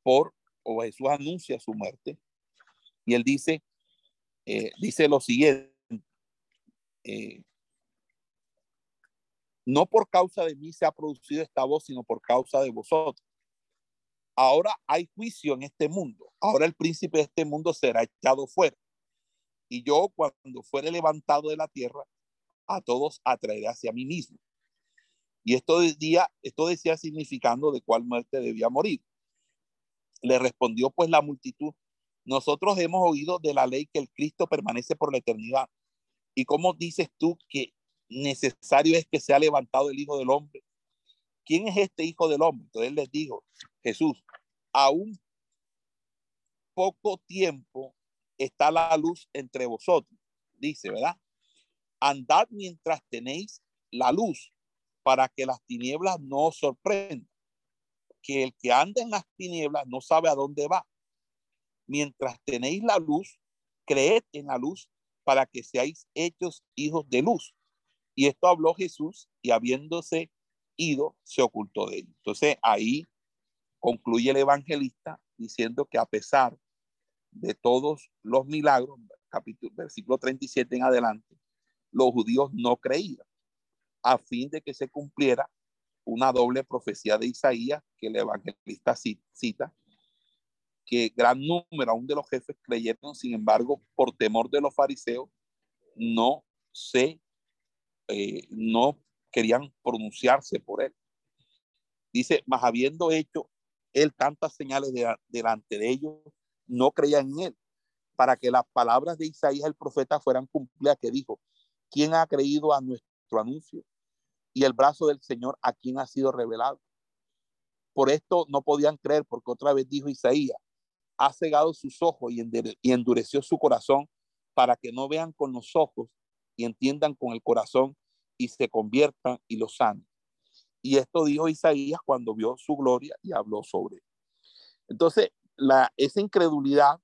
por, o Jesús anuncia su muerte y él dice, eh, dice lo siguiente, eh, no por causa de mí se ha producido esta voz, sino por causa de vosotros. Ahora hay juicio en este mundo. Ahora el príncipe de este mundo será echado fuera. Y yo cuando fuere levantado de la tierra, a todos atraeré hacia mí mismo. Y esto decía, esto decía significando de cuál muerte debía morir. Le respondió pues la multitud, nosotros hemos oído de la ley que el Cristo permanece por la eternidad. ¿Y cómo dices tú que necesario es que sea levantado el Hijo del Hombre? ¿Quién es este Hijo del Hombre? Entonces les dijo, Jesús, aún poco tiempo está la luz entre vosotros, dice, ¿verdad? Andad mientras tenéis la luz, para que las tinieblas no sorprendan, que el que anda en las tinieblas no sabe a dónde va. Mientras tenéis la luz, creed en la luz para que seáis hechos hijos de luz. Y esto habló Jesús y habiéndose ido, se ocultó de él. Entonces ahí concluye el evangelista diciendo que a pesar de todos los milagros, capítulo, versículo 37 en adelante, los judíos no creían, a fin de que se cumpliera una doble profecía de Isaías que el evangelista cita, que gran número aún de los jefes creyeron, sin embargo, por temor de los fariseos, no se, eh, no querían pronunciarse por él. Dice, más habiendo hecho él tantas señales delante de ellos, no creían en él, para que las palabras de Isaías el profeta fueran cumplidas, que dijo, ¿quién ha creído a nuestro anuncio? Y el brazo del Señor, ¿a quién ha sido revelado? Por esto no podían creer, porque otra vez dijo Isaías, ha cegado sus ojos y endureció su corazón para que no vean con los ojos y entiendan con el corazón y se conviertan y lo sanen. Y esto dijo Isaías cuando vio su gloria y habló sobre él. Entonces, la, esa incredulidad,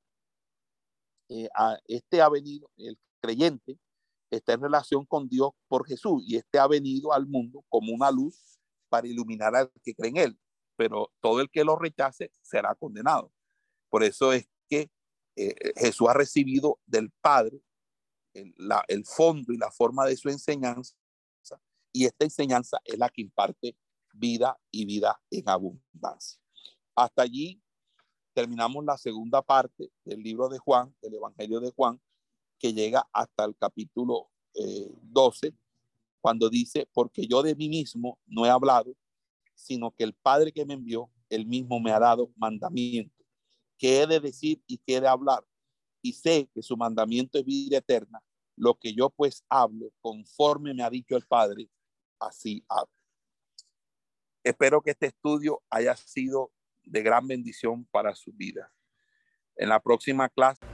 eh, a este ha venido, el creyente está en relación con Dios por Jesús y este ha venido al mundo como una luz para iluminar al que cree en él, pero todo el que lo rechace será condenado. Por eso es que eh, Jesús ha recibido del Padre el, el fondo y la forma de su enseñanza y esta enseñanza es la que imparte vida y vida en abundancia. Hasta allí terminamos la segunda parte del libro de Juan, del Evangelio de Juan, que llega hasta el capítulo 12, eh, cuando dice, porque yo de mí mismo no he hablado, sino que el Padre que me envió, él mismo me ha dado mandamiento, que he de decir y que he de hablar. Y sé que su mandamiento es vida eterna. Lo que yo pues hablo, conforme me ha dicho el Padre, así hablo. Espero que este estudio haya sido de gran bendición para su vida. En la próxima clase.